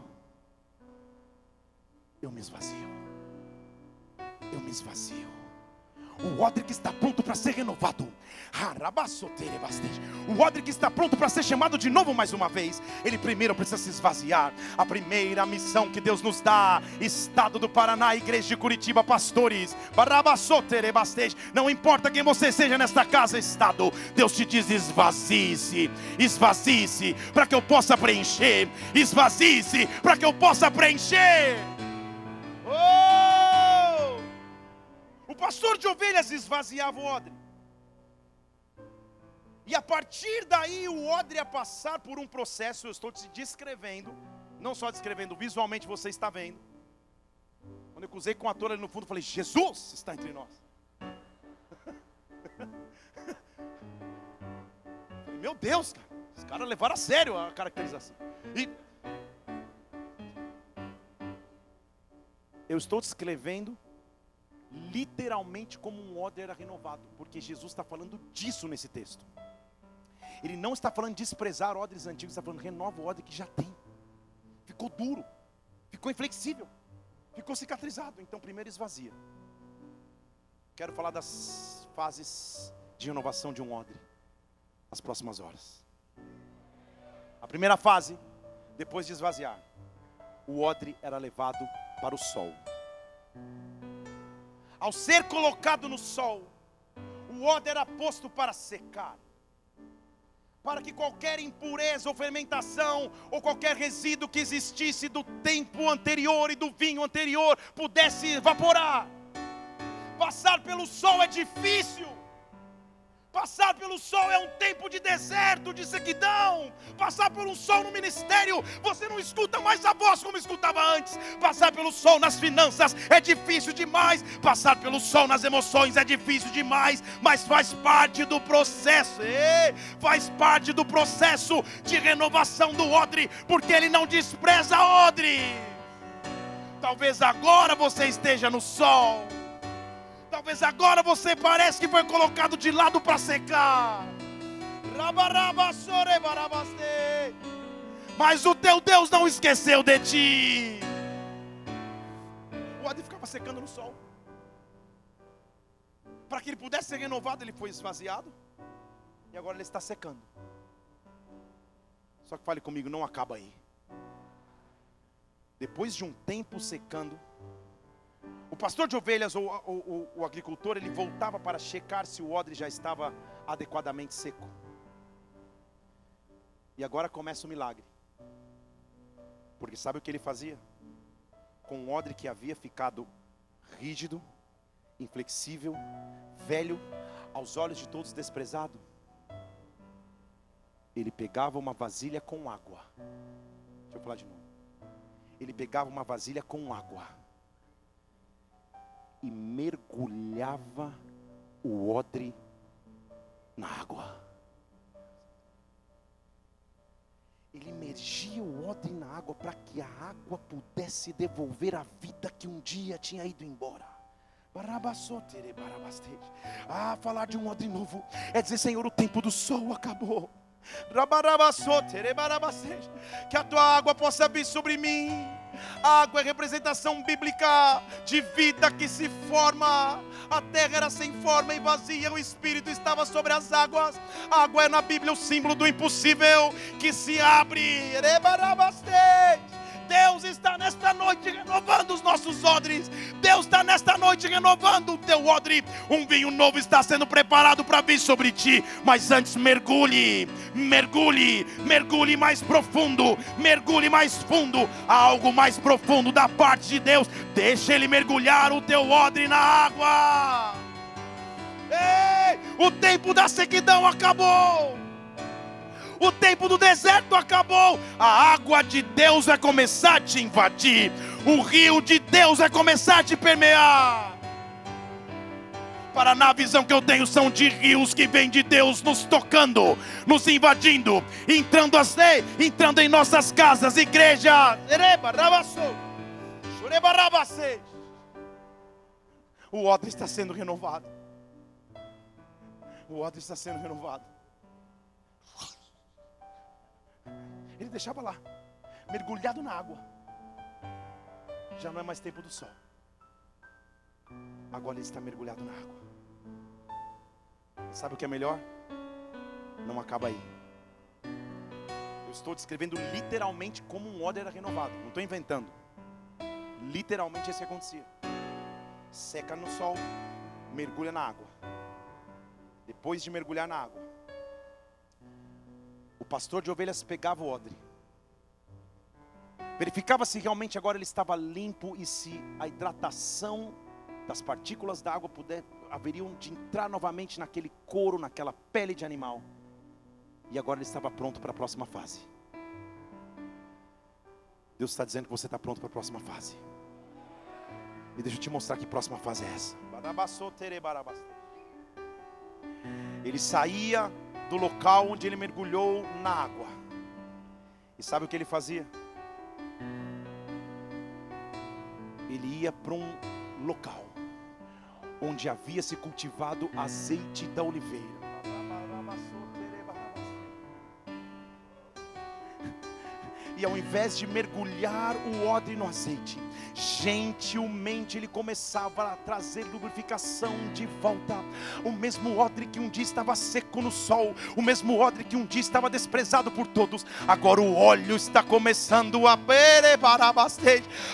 A: Eu me esvazio eu me esvazio. O que está pronto para ser renovado. O que está pronto para ser chamado de novo mais uma vez. Ele primeiro precisa se esvaziar. A primeira missão que Deus nos dá: Estado do Paraná, Igreja de Curitiba, pastores. Não importa quem você seja nesta casa, Estado. Deus te diz: esvazie-se, esvazie-se, para que eu possa preencher. Esvazie-se, para que eu possa preencher. Pastor de ovelhas esvaziava o odre. E a partir daí o odre ia passar por um processo, eu estou te descrevendo, não só descrevendo, visualmente você está vendo. Quando eu cruzei com a ator ali no fundo, falei, Jesus está entre nós. [LAUGHS] Meu Deus, cara, os caras levaram a sério a caracterização. E eu estou descrevendo literalmente como um odre era renovado, porque Jesus está falando disso nesse texto. Ele não está falando de desprezar odres antigos, está falando renova o odre que já tem. Ficou duro, ficou inflexível, ficou cicatrizado. Então, primeiro esvazia. Quero falar das fases de renovação de um odre, nas próximas horas. A primeira fase, depois de esvaziar, o odre era levado para o sol ao ser colocado no sol, o odre era posto para secar, para que qualquer impureza ou fermentação, ou qualquer resíduo que existisse do tempo anterior e do vinho anterior pudesse evaporar. Passar pelo sol é difícil. Passar pelo sol é um tempo de deserto, de sequidão. Passar um sol no ministério, você não escuta mais a voz como escutava antes. Passar pelo sol nas finanças é difícil demais. Passar pelo sol nas emoções é difícil demais, mas faz parte do processo. E faz parte do processo de renovação do odre, porque ele não despreza odre. Talvez agora você esteja no sol Talvez agora você parece que foi colocado de lado para secar. Mas o teu Deus não esqueceu de ti. O Adi ficava secando no sol. Para que ele pudesse ser renovado, ele foi esvaziado. E agora ele está secando. Só que fale comigo, não acaba aí. Depois de um tempo secando, o pastor de ovelhas ou, ou, ou, o agricultor, ele voltava para checar se o odre já estava adequadamente seco. E agora começa o milagre. Porque sabe o que ele fazia? Com o odre que havia ficado rígido, inflexível, velho, aos olhos de todos desprezado, ele pegava uma vasilha com água. Deixa eu falar de novo. Ele pegava uma vasilha com água e mergulhava o odre na água. Ele imergia o odre na água para que a água pudesse devolver a vida que um dia tinha ido embora. Ah, falar de um odre novo é dizer: Senhor, o tempo do sol acabou. Que a tua água possa vir sobre mim. A água é representação bíblica de vida que se forma. A terra era sem forma e vazia, o Espírito estava sobre as águas. A água é na Bíblia o símbolo do impossível que se abre. Deus está nesta noite renovando os nossos odres. Deus está nesta noite renovando o teu odre. Um vinho novo está sendo preparado para vir sobre ti. Mas antes mergulhe, mergulhe, mergulhe mais profundo, mergulhe mais fundo. Há algo mais profundo da parte de Deus. Deixa Ele mergulhar o teu odre na água. Ei, o tempo da sequidão acabou o tempo do deserto acabou, a água de Deus vai começar a te invadir, o rio de Deus vai começar a te permear. Para na visão que eu tenho são de rios que vêm de Deus nos tocando, nos invadindo, entrando as entrando em nossas casas, igreja. O odre está sendo renovado. O odre está sendo renovado. Ele deixava lá, mergulhado na água. Já não é mais tempo do sol. Agora ele está mergulhado na água. Sabe o que é melhor? Não acaba aí. Eu estou descrevendo literalmente como um odre era renovado. Não estou inventando. Literalmente isso acontecia. Seca no sol, mergulha na água. Depois de mergulhar na água, pastor de ovelhas pegava o odre, verificava se realmente agora ele estava limpo e se a hidratação das partículas da água puder, haveriam de entrar novamente naquele couro, naquela pele de animal. E agora ele estava pronto para a próxima fase. Deus está dizendo que você está pronto para a próxima fase. E deixa eu te mostrar que próxima fase é essa. Ele saía do local onde ele mergulhou na água. E sabe o que ele fazia? Ele ia para um local onde havia se cultivado azeite da oliveira. E ao invés de mergulhar o odre no azeite, gentilmente ele começava a trazer lubrificação de volta. O mesmo odre que um dia estava seco no sol, o mesmo odre que um dia estava desprezado por todos, agora o óleo está começando a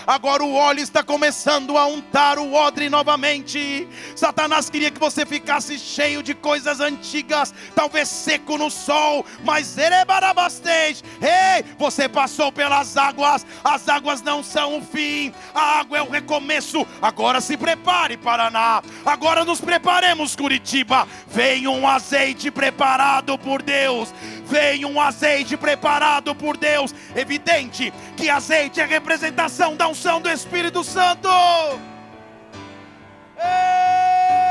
A: agora o óleo está começando a untar o odre novamente. Satanás queria que você ficasse cheio de coisas antigas, talvez seco no sol, mas ei, você passou pelas águas, as águas não são o fim, a água é o recomeço. Agora se prepare, Paraná. Agora nos preparemos, Curitiba. Vem um azeite preparado por Deus. Vem um azeite preparado por Deus. Evidente que azeite é representação da unção do Espírito Santo. Ei!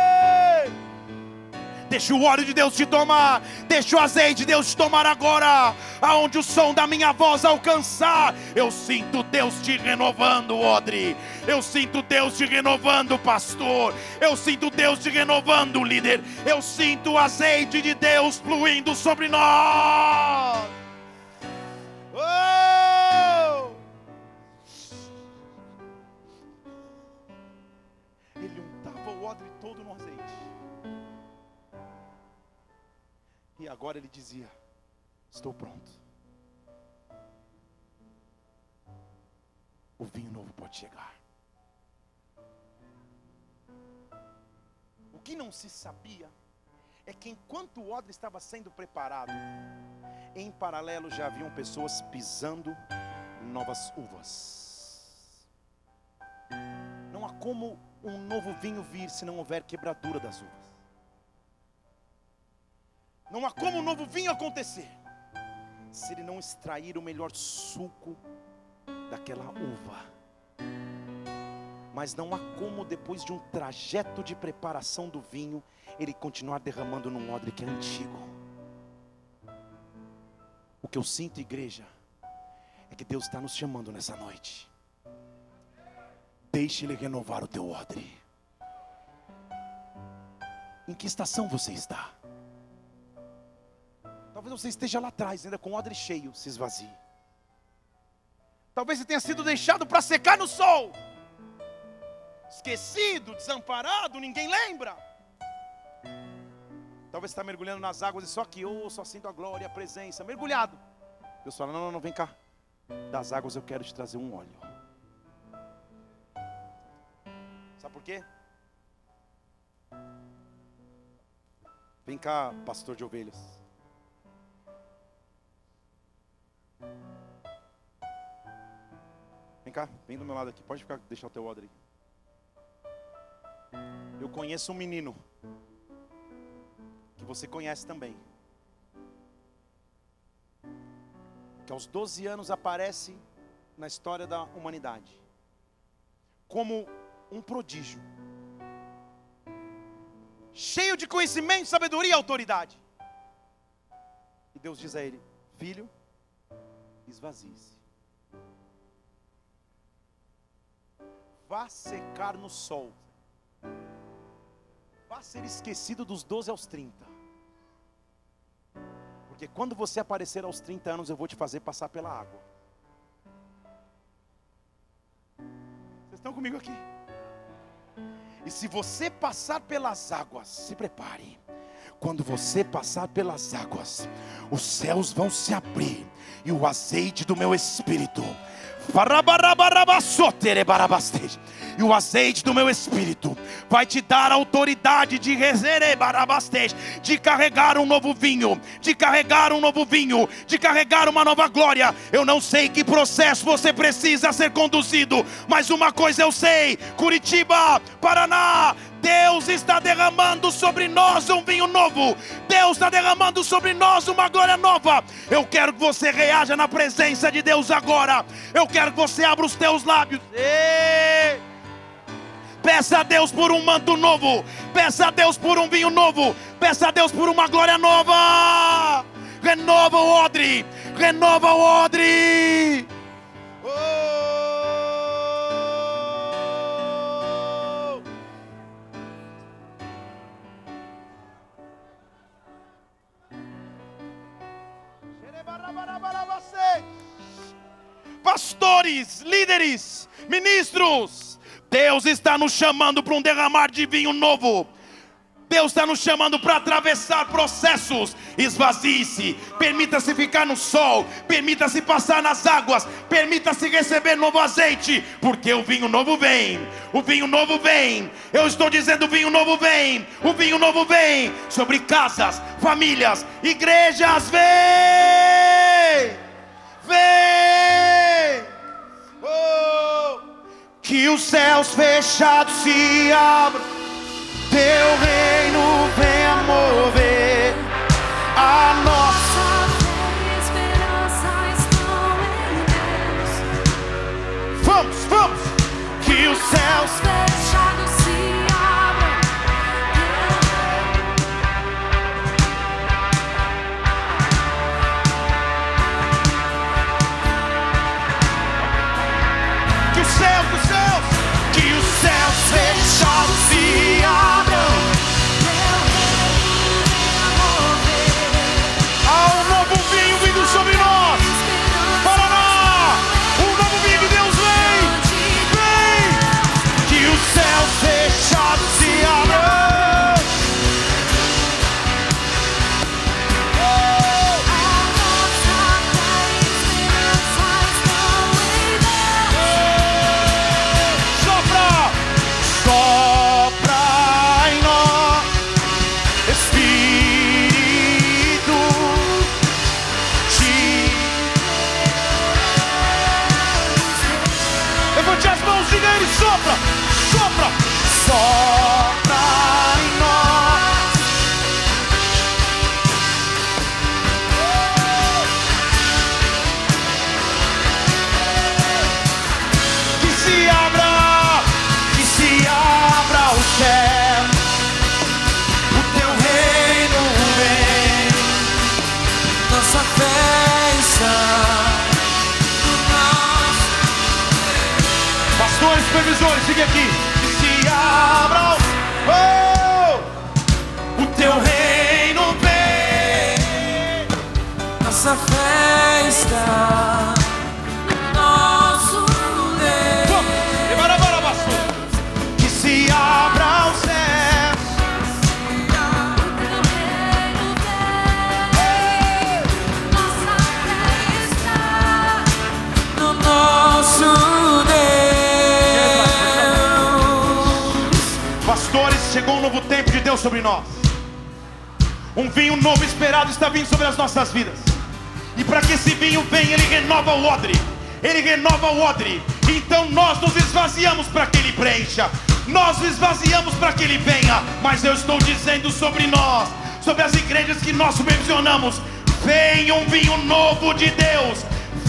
A: Deixa o óleo de Deus te tomar. Deixa o azeite de Deus te tomar agora. Aonde o som da minha voz alcançar. Eu sinto Deus te renovando, Odre. Eu sinto Deus te renovando, pastor. Eu sinto Deus te renovando, líder. Eu sinto o azeite de Deus fluindo sobre nós. E agora ele dizia: Estou pronto. O vinho novo pode chegar. O que não se sabia é que enquanto o odre estava sendo preparado, em paralelo já haviam pessoas pisando novas uvas. Não há como um novo vinho vir se não houver quebradura das uvas. Não há como um novo vinho acontecer se ele não extrair o melhor suco daquela uva. Mas não há como, depois de um trajeto de preparação do vinho, ele continuar derramando num odre que é antigo. O que eu sinto, igreja, é que Deus está nos chamando nessa noite. Deixe Ele renovar o teu odre. Em que estação você está? Talvez você esteja lá atrás, ainda com o odre cheio, se esvazie. Talvez você tenha sido deixado para secar no sol. Esquecido, desamparado, ninguém lembra. Talvez você está mergulhando nas águas e só que eu só sinto a glória, a presença, mergulhado. Deus fala: não, não, não, vem cá. Das águas eu quero te trazer um óleo. Sabe por quê? Vem cá, pastor de ovelhas. Vem cá, vem do meu lado aqui. Pode ficar, deixar o teu odre. Eu conheço um menino que você conhece também. Que aos 12 anos aparece na história da humanidade como um prodígio. Cheio de conhecimento, sabedoria e autoridade. E Deus diz a ele: Filho, esvazie-se. Vá secar no sol. Vá ser esquecido dos 12 aos 30. Porque quando você aparecer aos 30 anos, eu vou te fazer passar pela água. Vocês estão comigo aqui? E se você passar pelas águas, se prepare. Quando você passar pelas águas, os céus vão se abrir e o azeite do meu espírito. E o azeite do meu espírito vai te dar autoridade de de carregar um novo vinho, de carregar um novo vinho, de carregar uma nova glória. Eu não sei que processo você precisa ser conduzido, mas uma coisa eu sei: Curitiba, Paraná, Deus está derramando sobre nós um vinho novo. Deus está derramando sobre nós uma glória nova. Eu quero que você reaja na presença de Deus agora. Eu quero que você abra os teus lábios. Ei! Peça a Deus por um manto novo. Peça a Deus por um vinho novo. Peça a Deus por uma glória nova. Renova o odre. Renova o odre. Oh. Pastores, líderes, ministros, Deus está nos chamando para um derramar de vinho novo. Deus está nos chamando para atravessar processos. Esvazie-se, permita-se ficar no sol, permita-se passar nas águas, permita-se receber novo azeite, porque o vinho novo vem. O vinho novo vem. Eu estou dizendo: o vinho novo vem. O vinho novo vem sobre casas, famílias, igrejas. Vem, vem. Oh que os céus fechados se abram, teu reino venha mover ao odre. Então nós nos esvaziamos para que Ele preencha. Nós nos esvaziamos para que Ele venha. Mas eu estou dizendo sobre nós, sobre as igrejas que nós subvencionamos. Vem um vinho novo de Deus.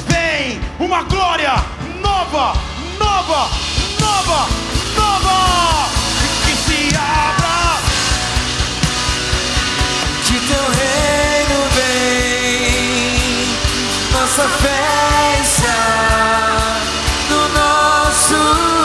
A: Vem uma glória nova, nova, nova, nova. Que se abra
B: de teu reino vem nossa festa.
A: Oh.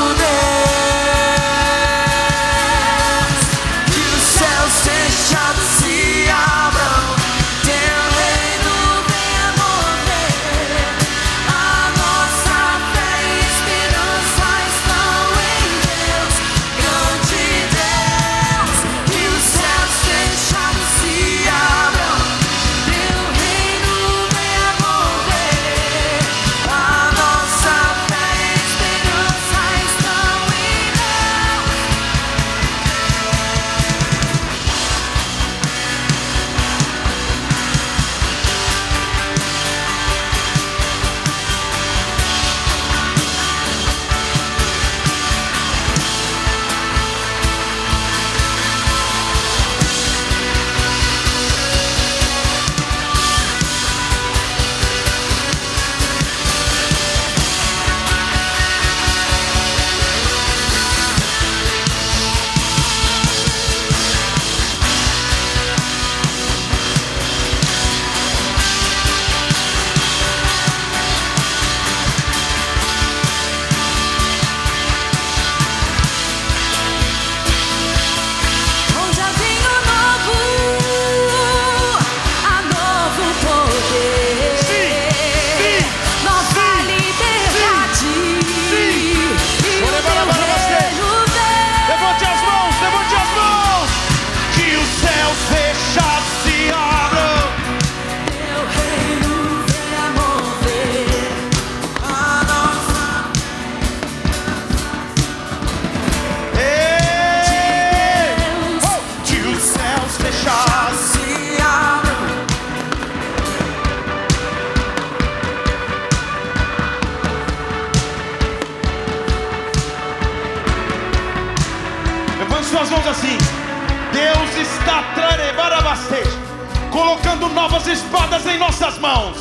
A: em nossas mãos,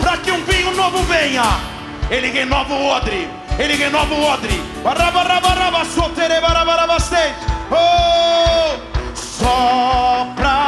A: para que um vinho novo venha. Ele renova o odre, ele renova o odre. Oh, sopra.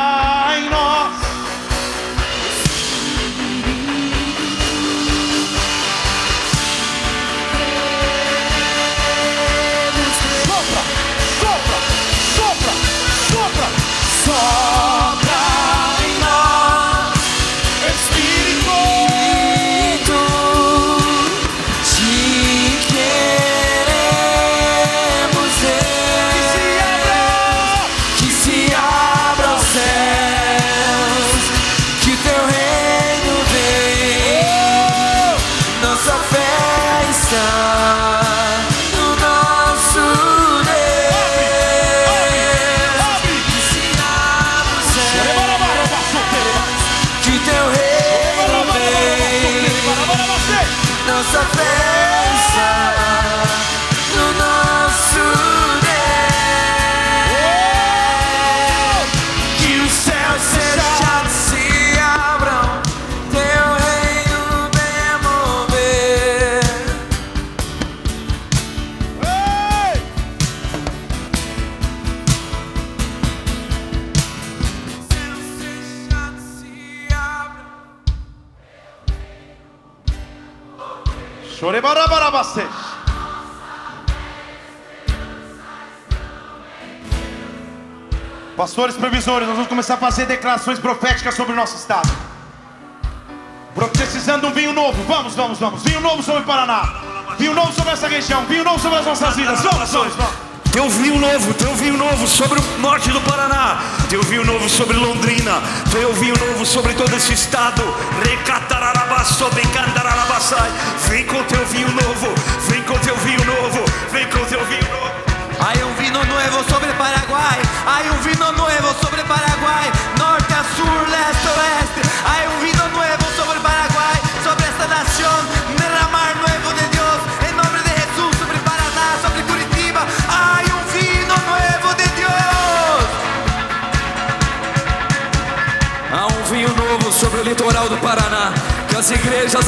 A: Previsores, supervisores, nós vamos começar a fazer declarações proféticas sobre o nosso estado. Profetizando um vinho novo. Vamos, vamos, vamos. Vinho novo sobre o Paraná. Vinho novo sobre essa região. Vinho novo sobre as nossas vidas. Vamos, vamos, vamos.
C: Tem um vinho novo, tem um vinho novo sobre o norte do Paraná, tem um vinho novo sobre Londrina, tem um vinho novo sobre todo esse estado. Vem com teu vinho novo, vem com teu vinho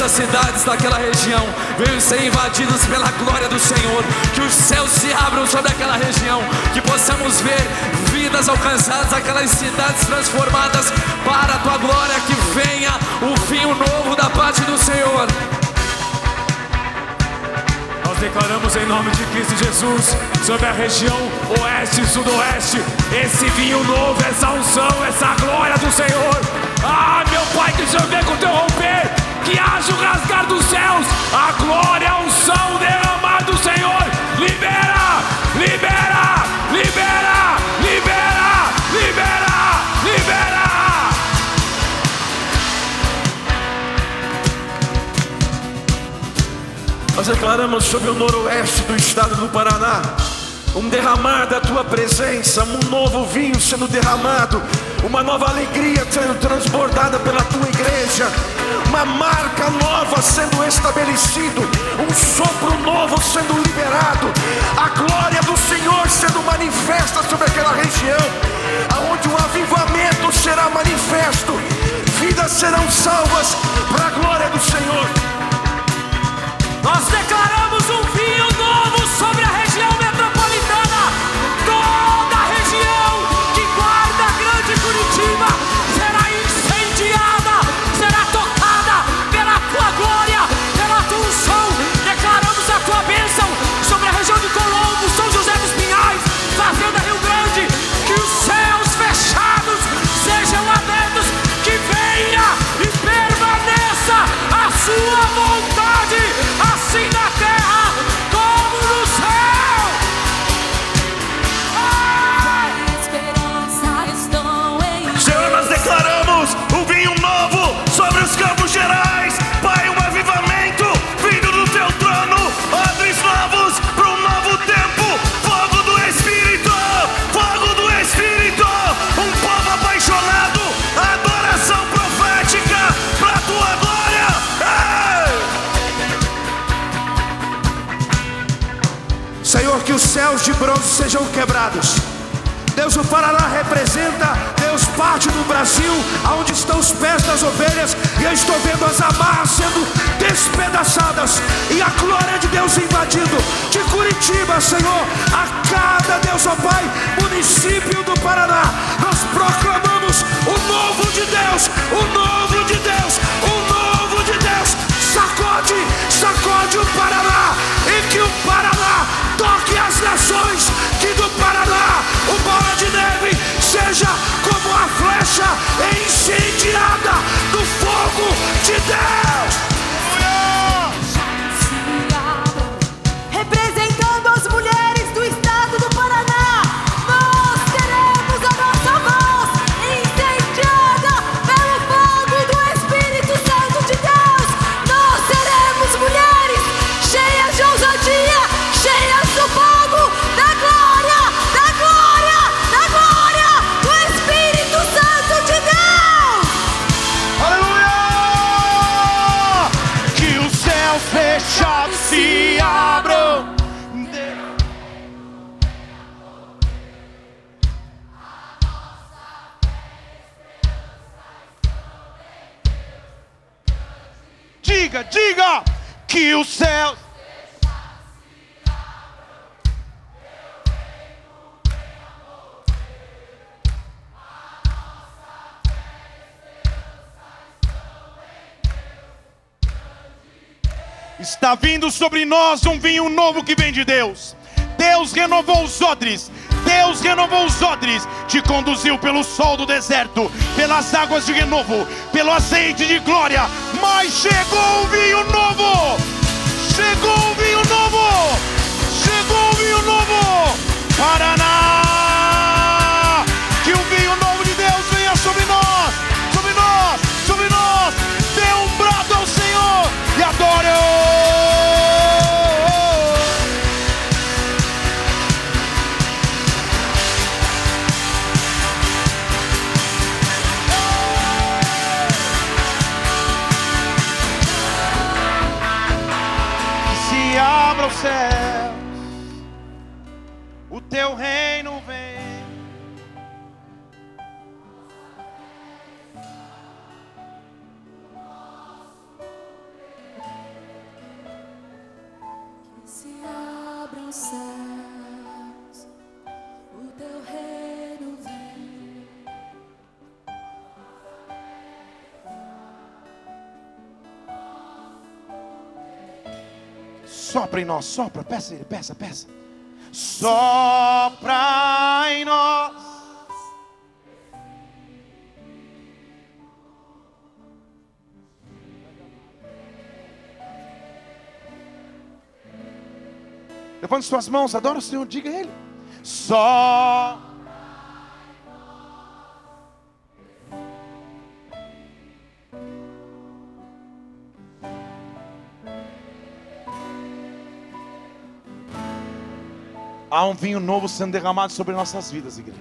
D: as cidades daquela região venham ser invadidas pela glória do Senhor. Que os céus se abram sobre aquela região. Que possamos ver vidas alcançadas, aquelas cidades transformadas para a tua glória. Que venha o vinho novo da parte do Senhor. Nós declaramos em nome de Cristo Jesus sobre a região oeste e sudoeste esse vinho novo, essa unção, essa glória do Senhor. Ah, meu Pai, que o Senhor venha com teu romper, que haja o rasgar dos céus, a glória, a unção, derramar do Senhor. Libera, libera, libera, libera, libera, libera.
C: Nós declaramos sobre o noroeste do estado do Paraná um derramar da tua presença, um novo vinho sendo derramado, uma nova alegria sendo transbordada pela tua igreja, uma marca nova sendo estabelecido, um sopro novo sendo liberado, a glória do Senhor sendo manifesta sobre aquela região, aonde o avivamento será manifesto, vidas serão salvas para a glória do Senhor.
D: Nós declaramos um vinho novo sobre a região
C: Parte do Brasil, aonde estão os pés das ovelhas, e eu estou vendo as amarras sendo despedaçadas, e a glória de Deus invadindo. De Curitiba, Senhor, a cada Deus, ó Pai, município do Paraná, nós proclamamos o novo de Deus, o novo de Deus, o novo de Deus, sacode, sacode o Paraná, e que o Paraná toque as nações, que do Paraná o bola de neve seja como a flecha incendiada do fogo de Deus.
A: Está vindo sobre nós um vinho novo que vem de Deus. Deus renovou os odres. Deus renovou os odres. Te conduziu pelo sol do deserto, pelas águas de renovo, pelo azeite de glória. Mas chegou o vinho novo! Chegou o vinho novo! Nós, sopra, peça ele, peça, peça. Sopra em nós. Levante suas mãos, adora o Senhor, diga a Ele. Só. Há um vinho novo sendo derramado sobre nossas vidas, igreja.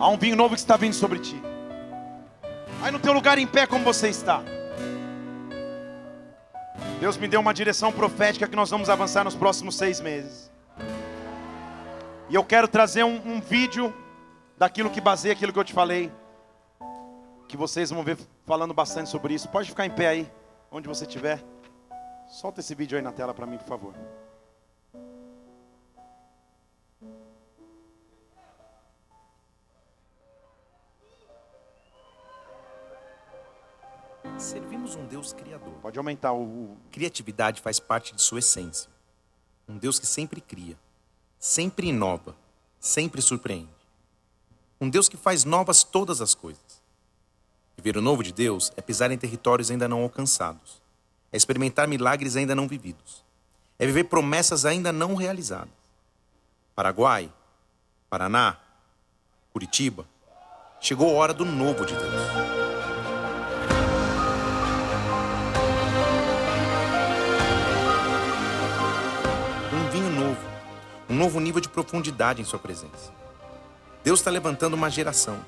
A: Há um vinho novo que está vindo sobre ti. Aí no teu lugar em pé como você está. Deus me deu uma direção profética que nós vamos avançar nos próximos seis meses. E eu quero trazer um, um vídeo daquilo que baseia aquilo que eu te falei. Que vocês vão ver falando bastante sobre isso. Pode ficar em pé aí, onde você estiver. Solta esse vídeo aí na tela para mim, por favor.
E: Servimos um Deus criador.
A: Pode aumentar o.
E: Criatividade faz parte de sua essência. Um Deus que sempre cria, sempre inova, sempre surpreende. Um Deus que faz novas todas as coisas. Viver o novo de Deus é pisar em territórios ainda não alcançados. É experimentar milagres ainda não vividos. É viver promessas ainda não realizadas. Paraguai, Paraná, Curitiba, chegou a hora do novo de Deus. Um novo nível de profundidade em sua presença. Deus está levantando uma geração,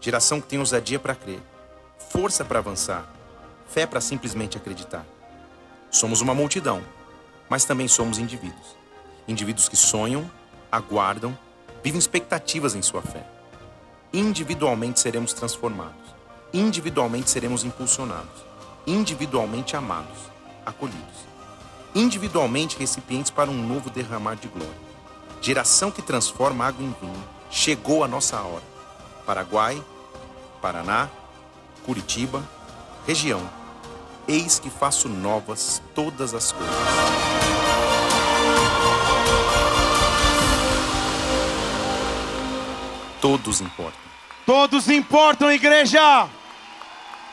E: geração que tem ousadia para crer, força para avançar, fé para simplesmente acreditar. Somos uma multidão, mas também somos indivíduos. Indivíduos que sonham, aguardam, vivem expectativas em sua fé. Individualmente seremos transformados, individualmente seremos impulsionados, individualmente amados, acolhidos individualmente recipientes para um novo derramar de glória. Geração que transforma água em vinho, chegou a nossa hora. Paraguai, Paraná, Curitiba, região. Eis que faço novas todas as coisas. Todos importam.
A: Todos importam, igreja.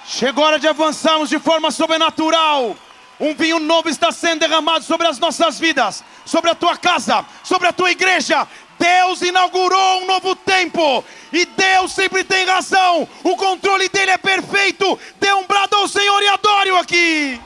A: Chegou a hora de avançarmos de forma sobrenatural. Um vinho novo está sendo derramado sobre as nossas vidas, sobre a tua casa, sobre a tua igreja. Deus inaugurou um novo tempo e Deus sempre tem razão. O controle dele é perfeito. Dê um brado ao Senhor e adore-o aqui.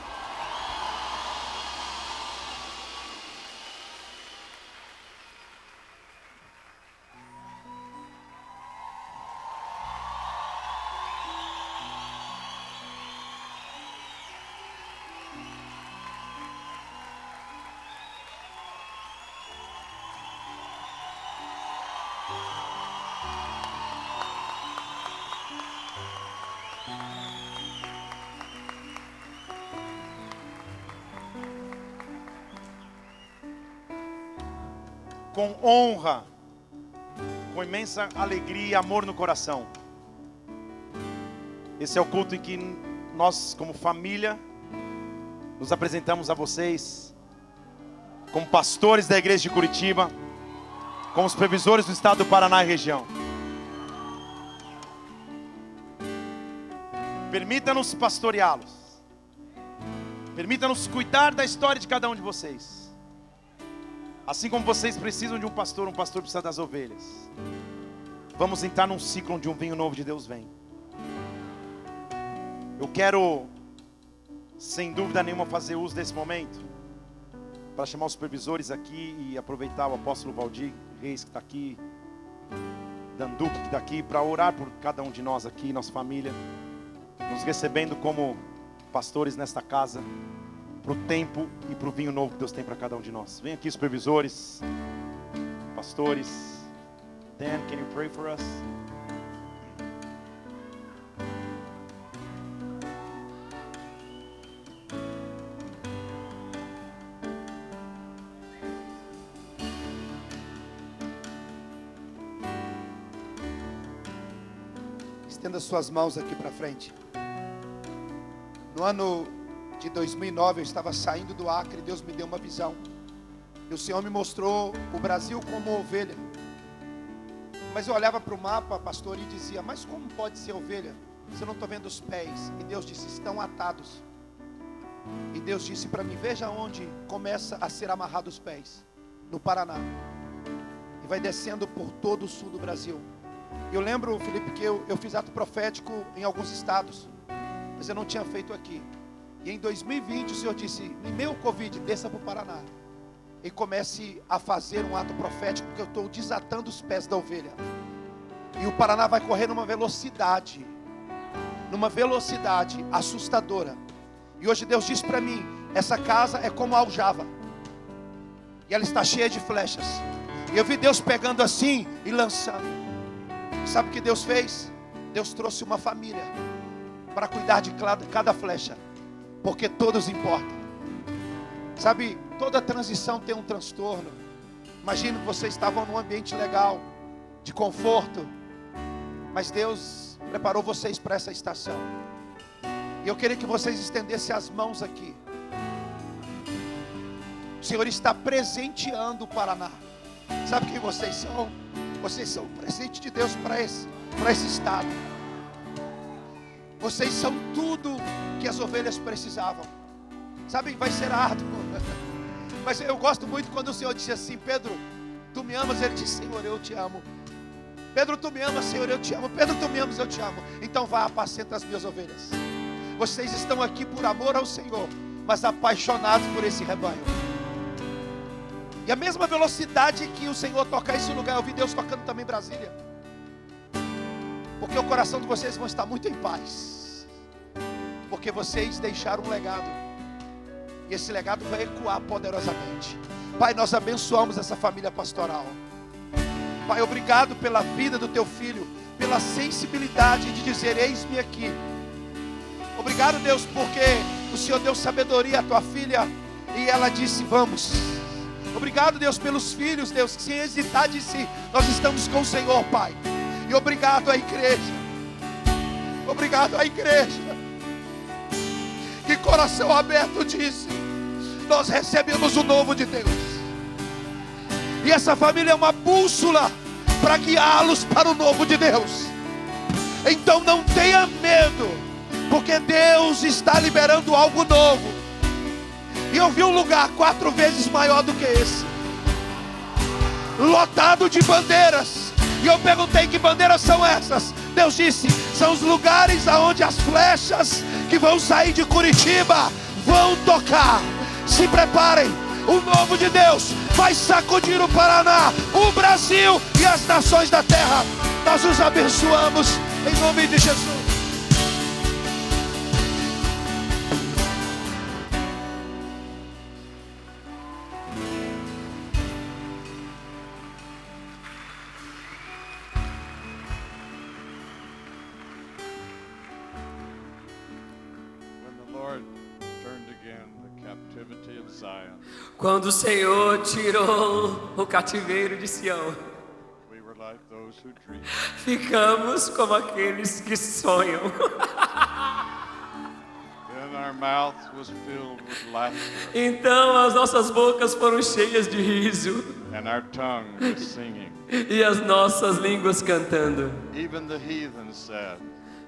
A: Com honra, com imensa alegria e amor no coração. Esse é o culto em que nós, como família, nos apresentamos a vocês, como pastores da igreja de Curitiba, como os previsores do estado do Paraná e região. Permita-nos pastoreá-los. Permita-nos cuidar da história de cada um de vocês. Assim como vocês precisam de um pastor, um pastor precisa das ovelhas. Vamos entrar num ciclo onde um vinho novo de Deus vem. Eu quero, sem dúvida nenhuma, fazer uso desse momento para chamar os supervisores aqui e aproveitar o apóstolo Valdir Reis que está aqui, Danduque que está aqui, para orar por cada um de nós aqui, nossa família, nos recebendo como pastores nesta casa, para o tempo e para o vinho novo que Deus tem para cada um de nós. Vem aqui, supervisores, pastores. Dan, can you pray for us?
F: Estenda suas mãos aqui para frente. No ano de 2009, eu estava saindo do Acre Deus me deu uma visão. E o Senhor me mostrou o Brasil como ovelha. Mas eu olhava para o mapa, pastor, e dizia: Mas como pode ser ovelha? Se eu não estou vendo os pés. E Deus disse: Estão atados. E Deus disse para mim: Veja onde começa a ser amarrado os pés. No Paraná. E vai descendo por todo o sul do Brasil. Eu lembro, Felipe, que eu, eu fiz ato profético em alguns estados, mas eu não tinha feito aqui. E em 2020 o Senhor disse: em meio ao Covid, desça para o Paraná e comece a fazer um ato profético, porque eu estou desatando os pés da ovelha. E o Paraná vai correr numa velocidade, numa velocidade assustadora. E hoje Deus disse para mim: essa casa é como a aljava, e ela está cheia de flechas. E eu vi Deus pegando assim e lançando. Sabe o que Deus fez? Deus trouxe uma família para cuidar de cada flecha, porque todos importam. Sabe, toda transição tem um transtorno. Imagino que vocês estavam num ambiente legal, de conforto, mas Deus preparou vocês para essa estação. E eu queria que vocês estendessem as mãos aqui. O Senhor está presenteando o Paraná. Sabe quem vocês são? Vocês são o presente de Deus para esse, para esse estado. Vocês são tudo que as ovelhas precisavam. Sabem, vai ser árduo. [LAUGHS] Mas eu gosto muito quando o Senhor disse assim: Pedro, tu me amas? Ele disse: Senhor, eu te amo. Pedro, tu me amas, Senhor, eu te amo. Pedro, tu me amas, eu te amo. Então vá apacenta as minhas ovelhas. Vocês estão aqui por amor ao Senhor, mas apaixonados por esse rebanho. E a mesma velocidade que o Senhor toca esse lugar, eu vi Deus tocando também Brasília. Porque o coração de vocês vão estar muito em paz. Porque vocês deixaram um legado. E esse legado vai ecoar poderosamente. Pai, nós abençoamos essa família pastoral. Pai, obrigado pela vida do teu filho, pela sensibilidade de dizer: Eis-me aqui. Obrigado, Deus, porque o Senhor deu sabedoria à tua filha e ela disse: Vamos. Obrigado, Deus, pelos filhos, Deus, que sem hesitar disse: Nós estamos com o Senhor, Pai. E obrigado à igreja. Obrigado à igreja. Que coração aberto disse: Nós recebemos o novo de Deus. E essa família é uma bússola para guiá-los para o novo de Deus. Então não tenha medo, porque Deus está liberando algo novo. E eu vi um lugar quatro vezes maior do que esse, lotado de bandeiras. E eu perguntei que bandeiras são essas. Deus disse: são os lugares aonde as flechas que vão sair de Curitiba vão tocar. Se preparem, o novo de Deus vai sacudir o Paraná, o Brasil e as nações da terra. Nós os abençoamos em nome de Jesus.
D: Quando o Senhor tirou o cativeiro de Sião, ficamos como aqueles que sonham. Então as nossas bocas foram cheias de riso. E as nossas línguas cantando.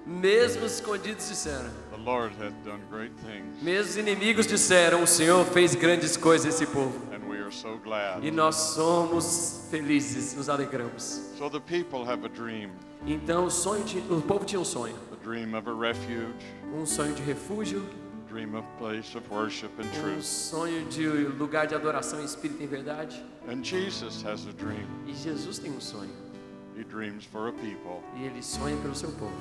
G: Mesmo os escondidos disseram.
H: The Lord done great things,
G: Mesmo os inimigos disseram: O Senhor fez grandes coisas a esse povo.
H: and we are so glad.
G: E nós somos felizes, nos alegramos.
H: So the people have a dream,
G: Então o, sonho de- o povo tinha um sonho.
H: the dream of a refuge,
G: Um sonho de refúgio,
H: dream of place of worship and
G: um
H: truth.
G: sonho de lugar de adoração em espírito e em verdade.
H: And Jesus has a dream.
G: E Jesus tem um sonho.
H: He dreams for a people,
G: E ele sonha pelo seu povo.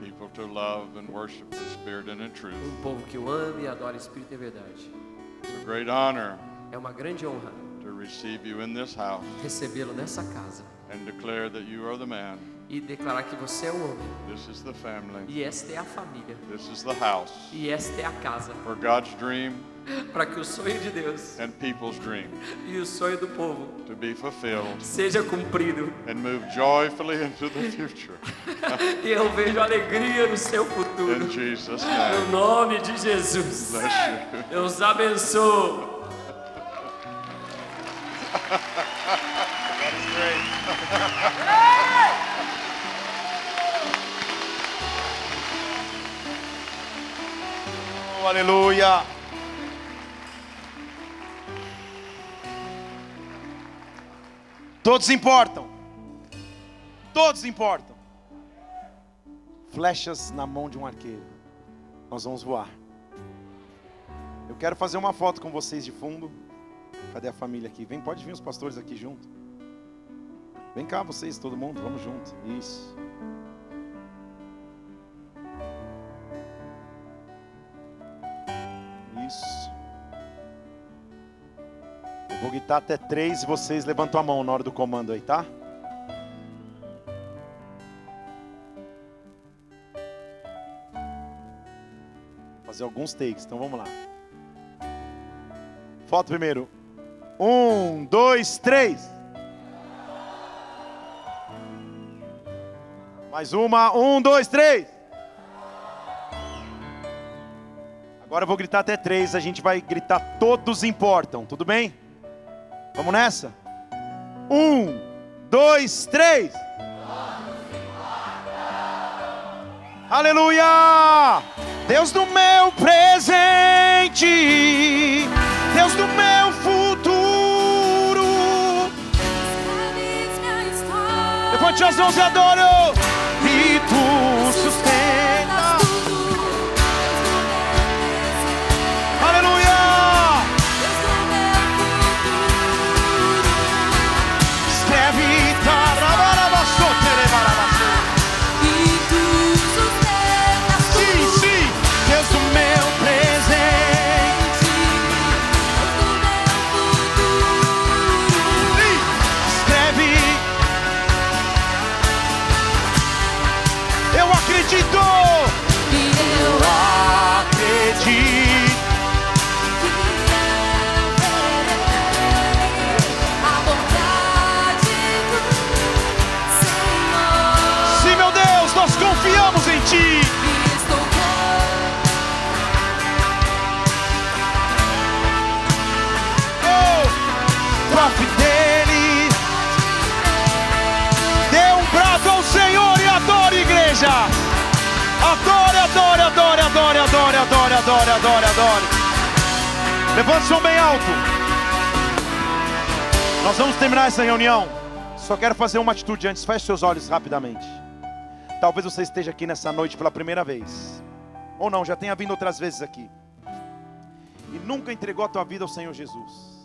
H: People to love and worship the Spirit and in truth.
G: Um povo que o ama e adora em espírito e verdade.
H: It's a great honor
G: É uma grande honra
H: to receive you in this house
G: recebê-lo nessa casa
H: and declare that you are the man.
G: e declarar que você é o homem.
H: This is the family.
G: E esta é a família.
H: This is the house
G: E esta é a casa.
H: for God's dream [LAUGHS]
G: Para que o sonho de Deus
H: and people's dream
G: e o sonho do povo
H: to be fulfilled
G: seja cumprido.
H: and move joyfully into the future. [LAUGHS]
G: E eu vejo alegria no seu futuro.
H: In Jesus'
G: No
H: name.
G: nome de Jesus.
H: Bless you.
G: Deus abençoe. [LAUGHS]
A: Oh, aleluia. Todos importam. Todos importam. Flechas na mão de um arqueiro. Nós vamos voar. Eu quero fazer uma foto com vocês de fundo. Cadê a família aqui? Vem, pode vir os pastores aqui junto. Vem cá vocês, todo mundo, vamos junto. Isso. Isso. Eu vou gritar até três e vocês levantam a mão na hora do comando aí, tá? Fazer alguns takes, então vamos lá. Foto primeiro. Um, dois, três. Mais uma. Um, dois, três. Agora eu vou gritar até três. A gente vai gritar todos importam. Tudo bem? Vamos nessa? Um, dois, três. Aleluia! Deus do meu presente, Deus do meu futuro. Levante as mãos e adoro. E tu sustentas. Adore, adore. Levante o som bem alto. Nós vamos terminar essa reunião. Só quero fazer uma atitude antes. Feche seus olhos rapidamente. Talvez você esteja aqui nessa noite pela primeira vez. Ou não, já tenha vindo outras vezes aqui. E nunca entregou a tua vida ao Senhor Jesus.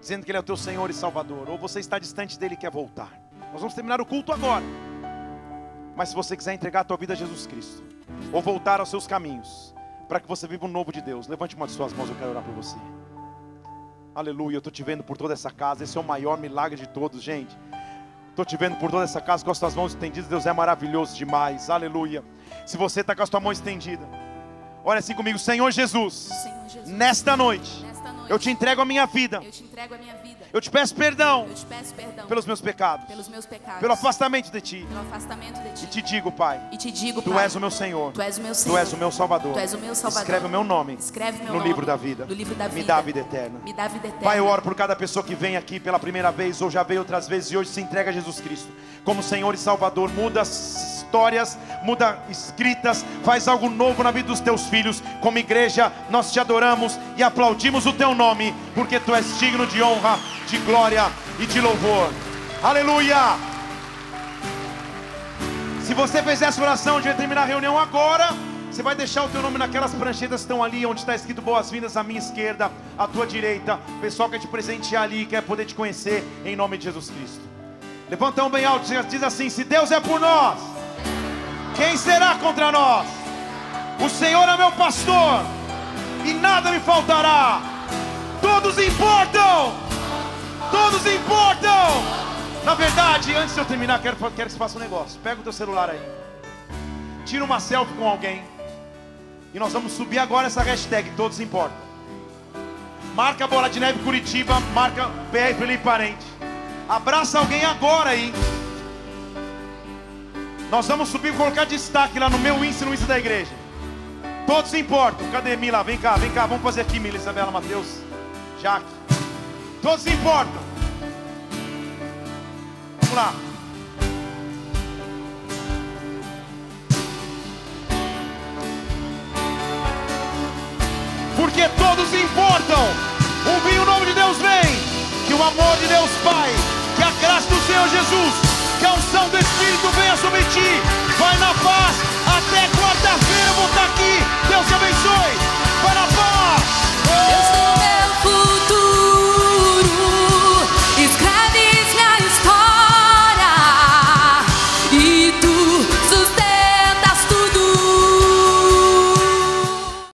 A: Dizendo que Ele é o teu Senhor e Salvador. Ou você está distante dele e quer voltar. Nós vamos terminar o culto agora. Mas se você quiser entregar a tua vida a Jesus Cristo. Ou voltar aos seus caminhos. Para que você viva o novo de Deus. Levante uma de suas mãos, eu quero orar por você. Aleluia, eu estou te vendo por toda essa casa. Esse é o maior milagre de todos, gente. Estou te vendo por toda essa casa com as tuas mãos estendidas. Deus é maravilhoso demais. Aleluia. Se você está com a tua mão estendida, olha assim comigo, Senhor Jesus.
I: Senhor Jesus,
A: Nesta noite,
I: nesta noite,
A: eu te entrego a minha vida.
I: eu te entrego a minha vida.
A: Eu te peço perdão
I: Eu te peço perdão
A: pelos meus pecados,
I: pelos meus pecados,
A: pelo afastamento de ti.
I: pelo afastamento de ti.
A: E te digo, Pai,
I: E te digo,
A: tu
I: Pai,
A: és o meu Senhor.
I: tu és o meu
A: Tu
I: Senhor.
A: és o meu Salvador.
I: Tu és o meu Salvador.
A: Escreve o meu nome
I: Escreve meu
A: no
I: nome
A: livro da vida.
I: no livro da
A: Me
I: vida.
A: dá a vida eterna.
I: Me dá a vida eterna.
A: Pai, eu oro por cada pessoa que vem aqui pela primeira vez, ou já veio outras vezes e hoje se entrega a Jesus Cristo como Senhor e Salvador. Muda histórias, muda escritas, faz algo novo na vida dos teus filhos. Como igreja, nós te adoramos e aplaudimos o teu nome, porque tu és digno de honra, de glória e de louvor. Aleluia! Se você fez essa oração, vai terminar a reunião agora. Você vai deixar o teu nome naquelas pranchetas que estão ali, onde está escrito boas-vindas à minha esquerda, à tua direita. O pessoal quer te presentear ali, quer poder te conhecer, em nome de Jesus Cristo. Levanta mão bem alto, diz assim: Se Deus é por nós, quem será contra nós? O Senhor é meu pastor, e nada me faltará. Todos importam, todos importam. Na verdade, antes de eu terminar, quero, quero que você faça um negócio. Pega o teu celular aí, tira uma selfie com alguém, e nós vamos subir agora essa hashtag, todos importam. Marca Bola de Neve Curitiba, marca PR Felipe Parente. Abraça alguém agora aí. Nós vamos subir e colocar destaque lá no meu Insta e no Insta da igreja. Todos importam. Cadê Mila? Vem cá, vem cá. Vamos fazer aqui, Mila, Isabela, Mateus, Jaque. Todos importam. Vamos lá. Porque todos importam. Ouvir o nome de Deus vem. Que o amor de Deus Pai que a unção do Espírito venha sobre ti. Vai na paz. Até quarta-feira eu vou estar aqui. Deus te abençoe. Vai na paz.
I: Oh!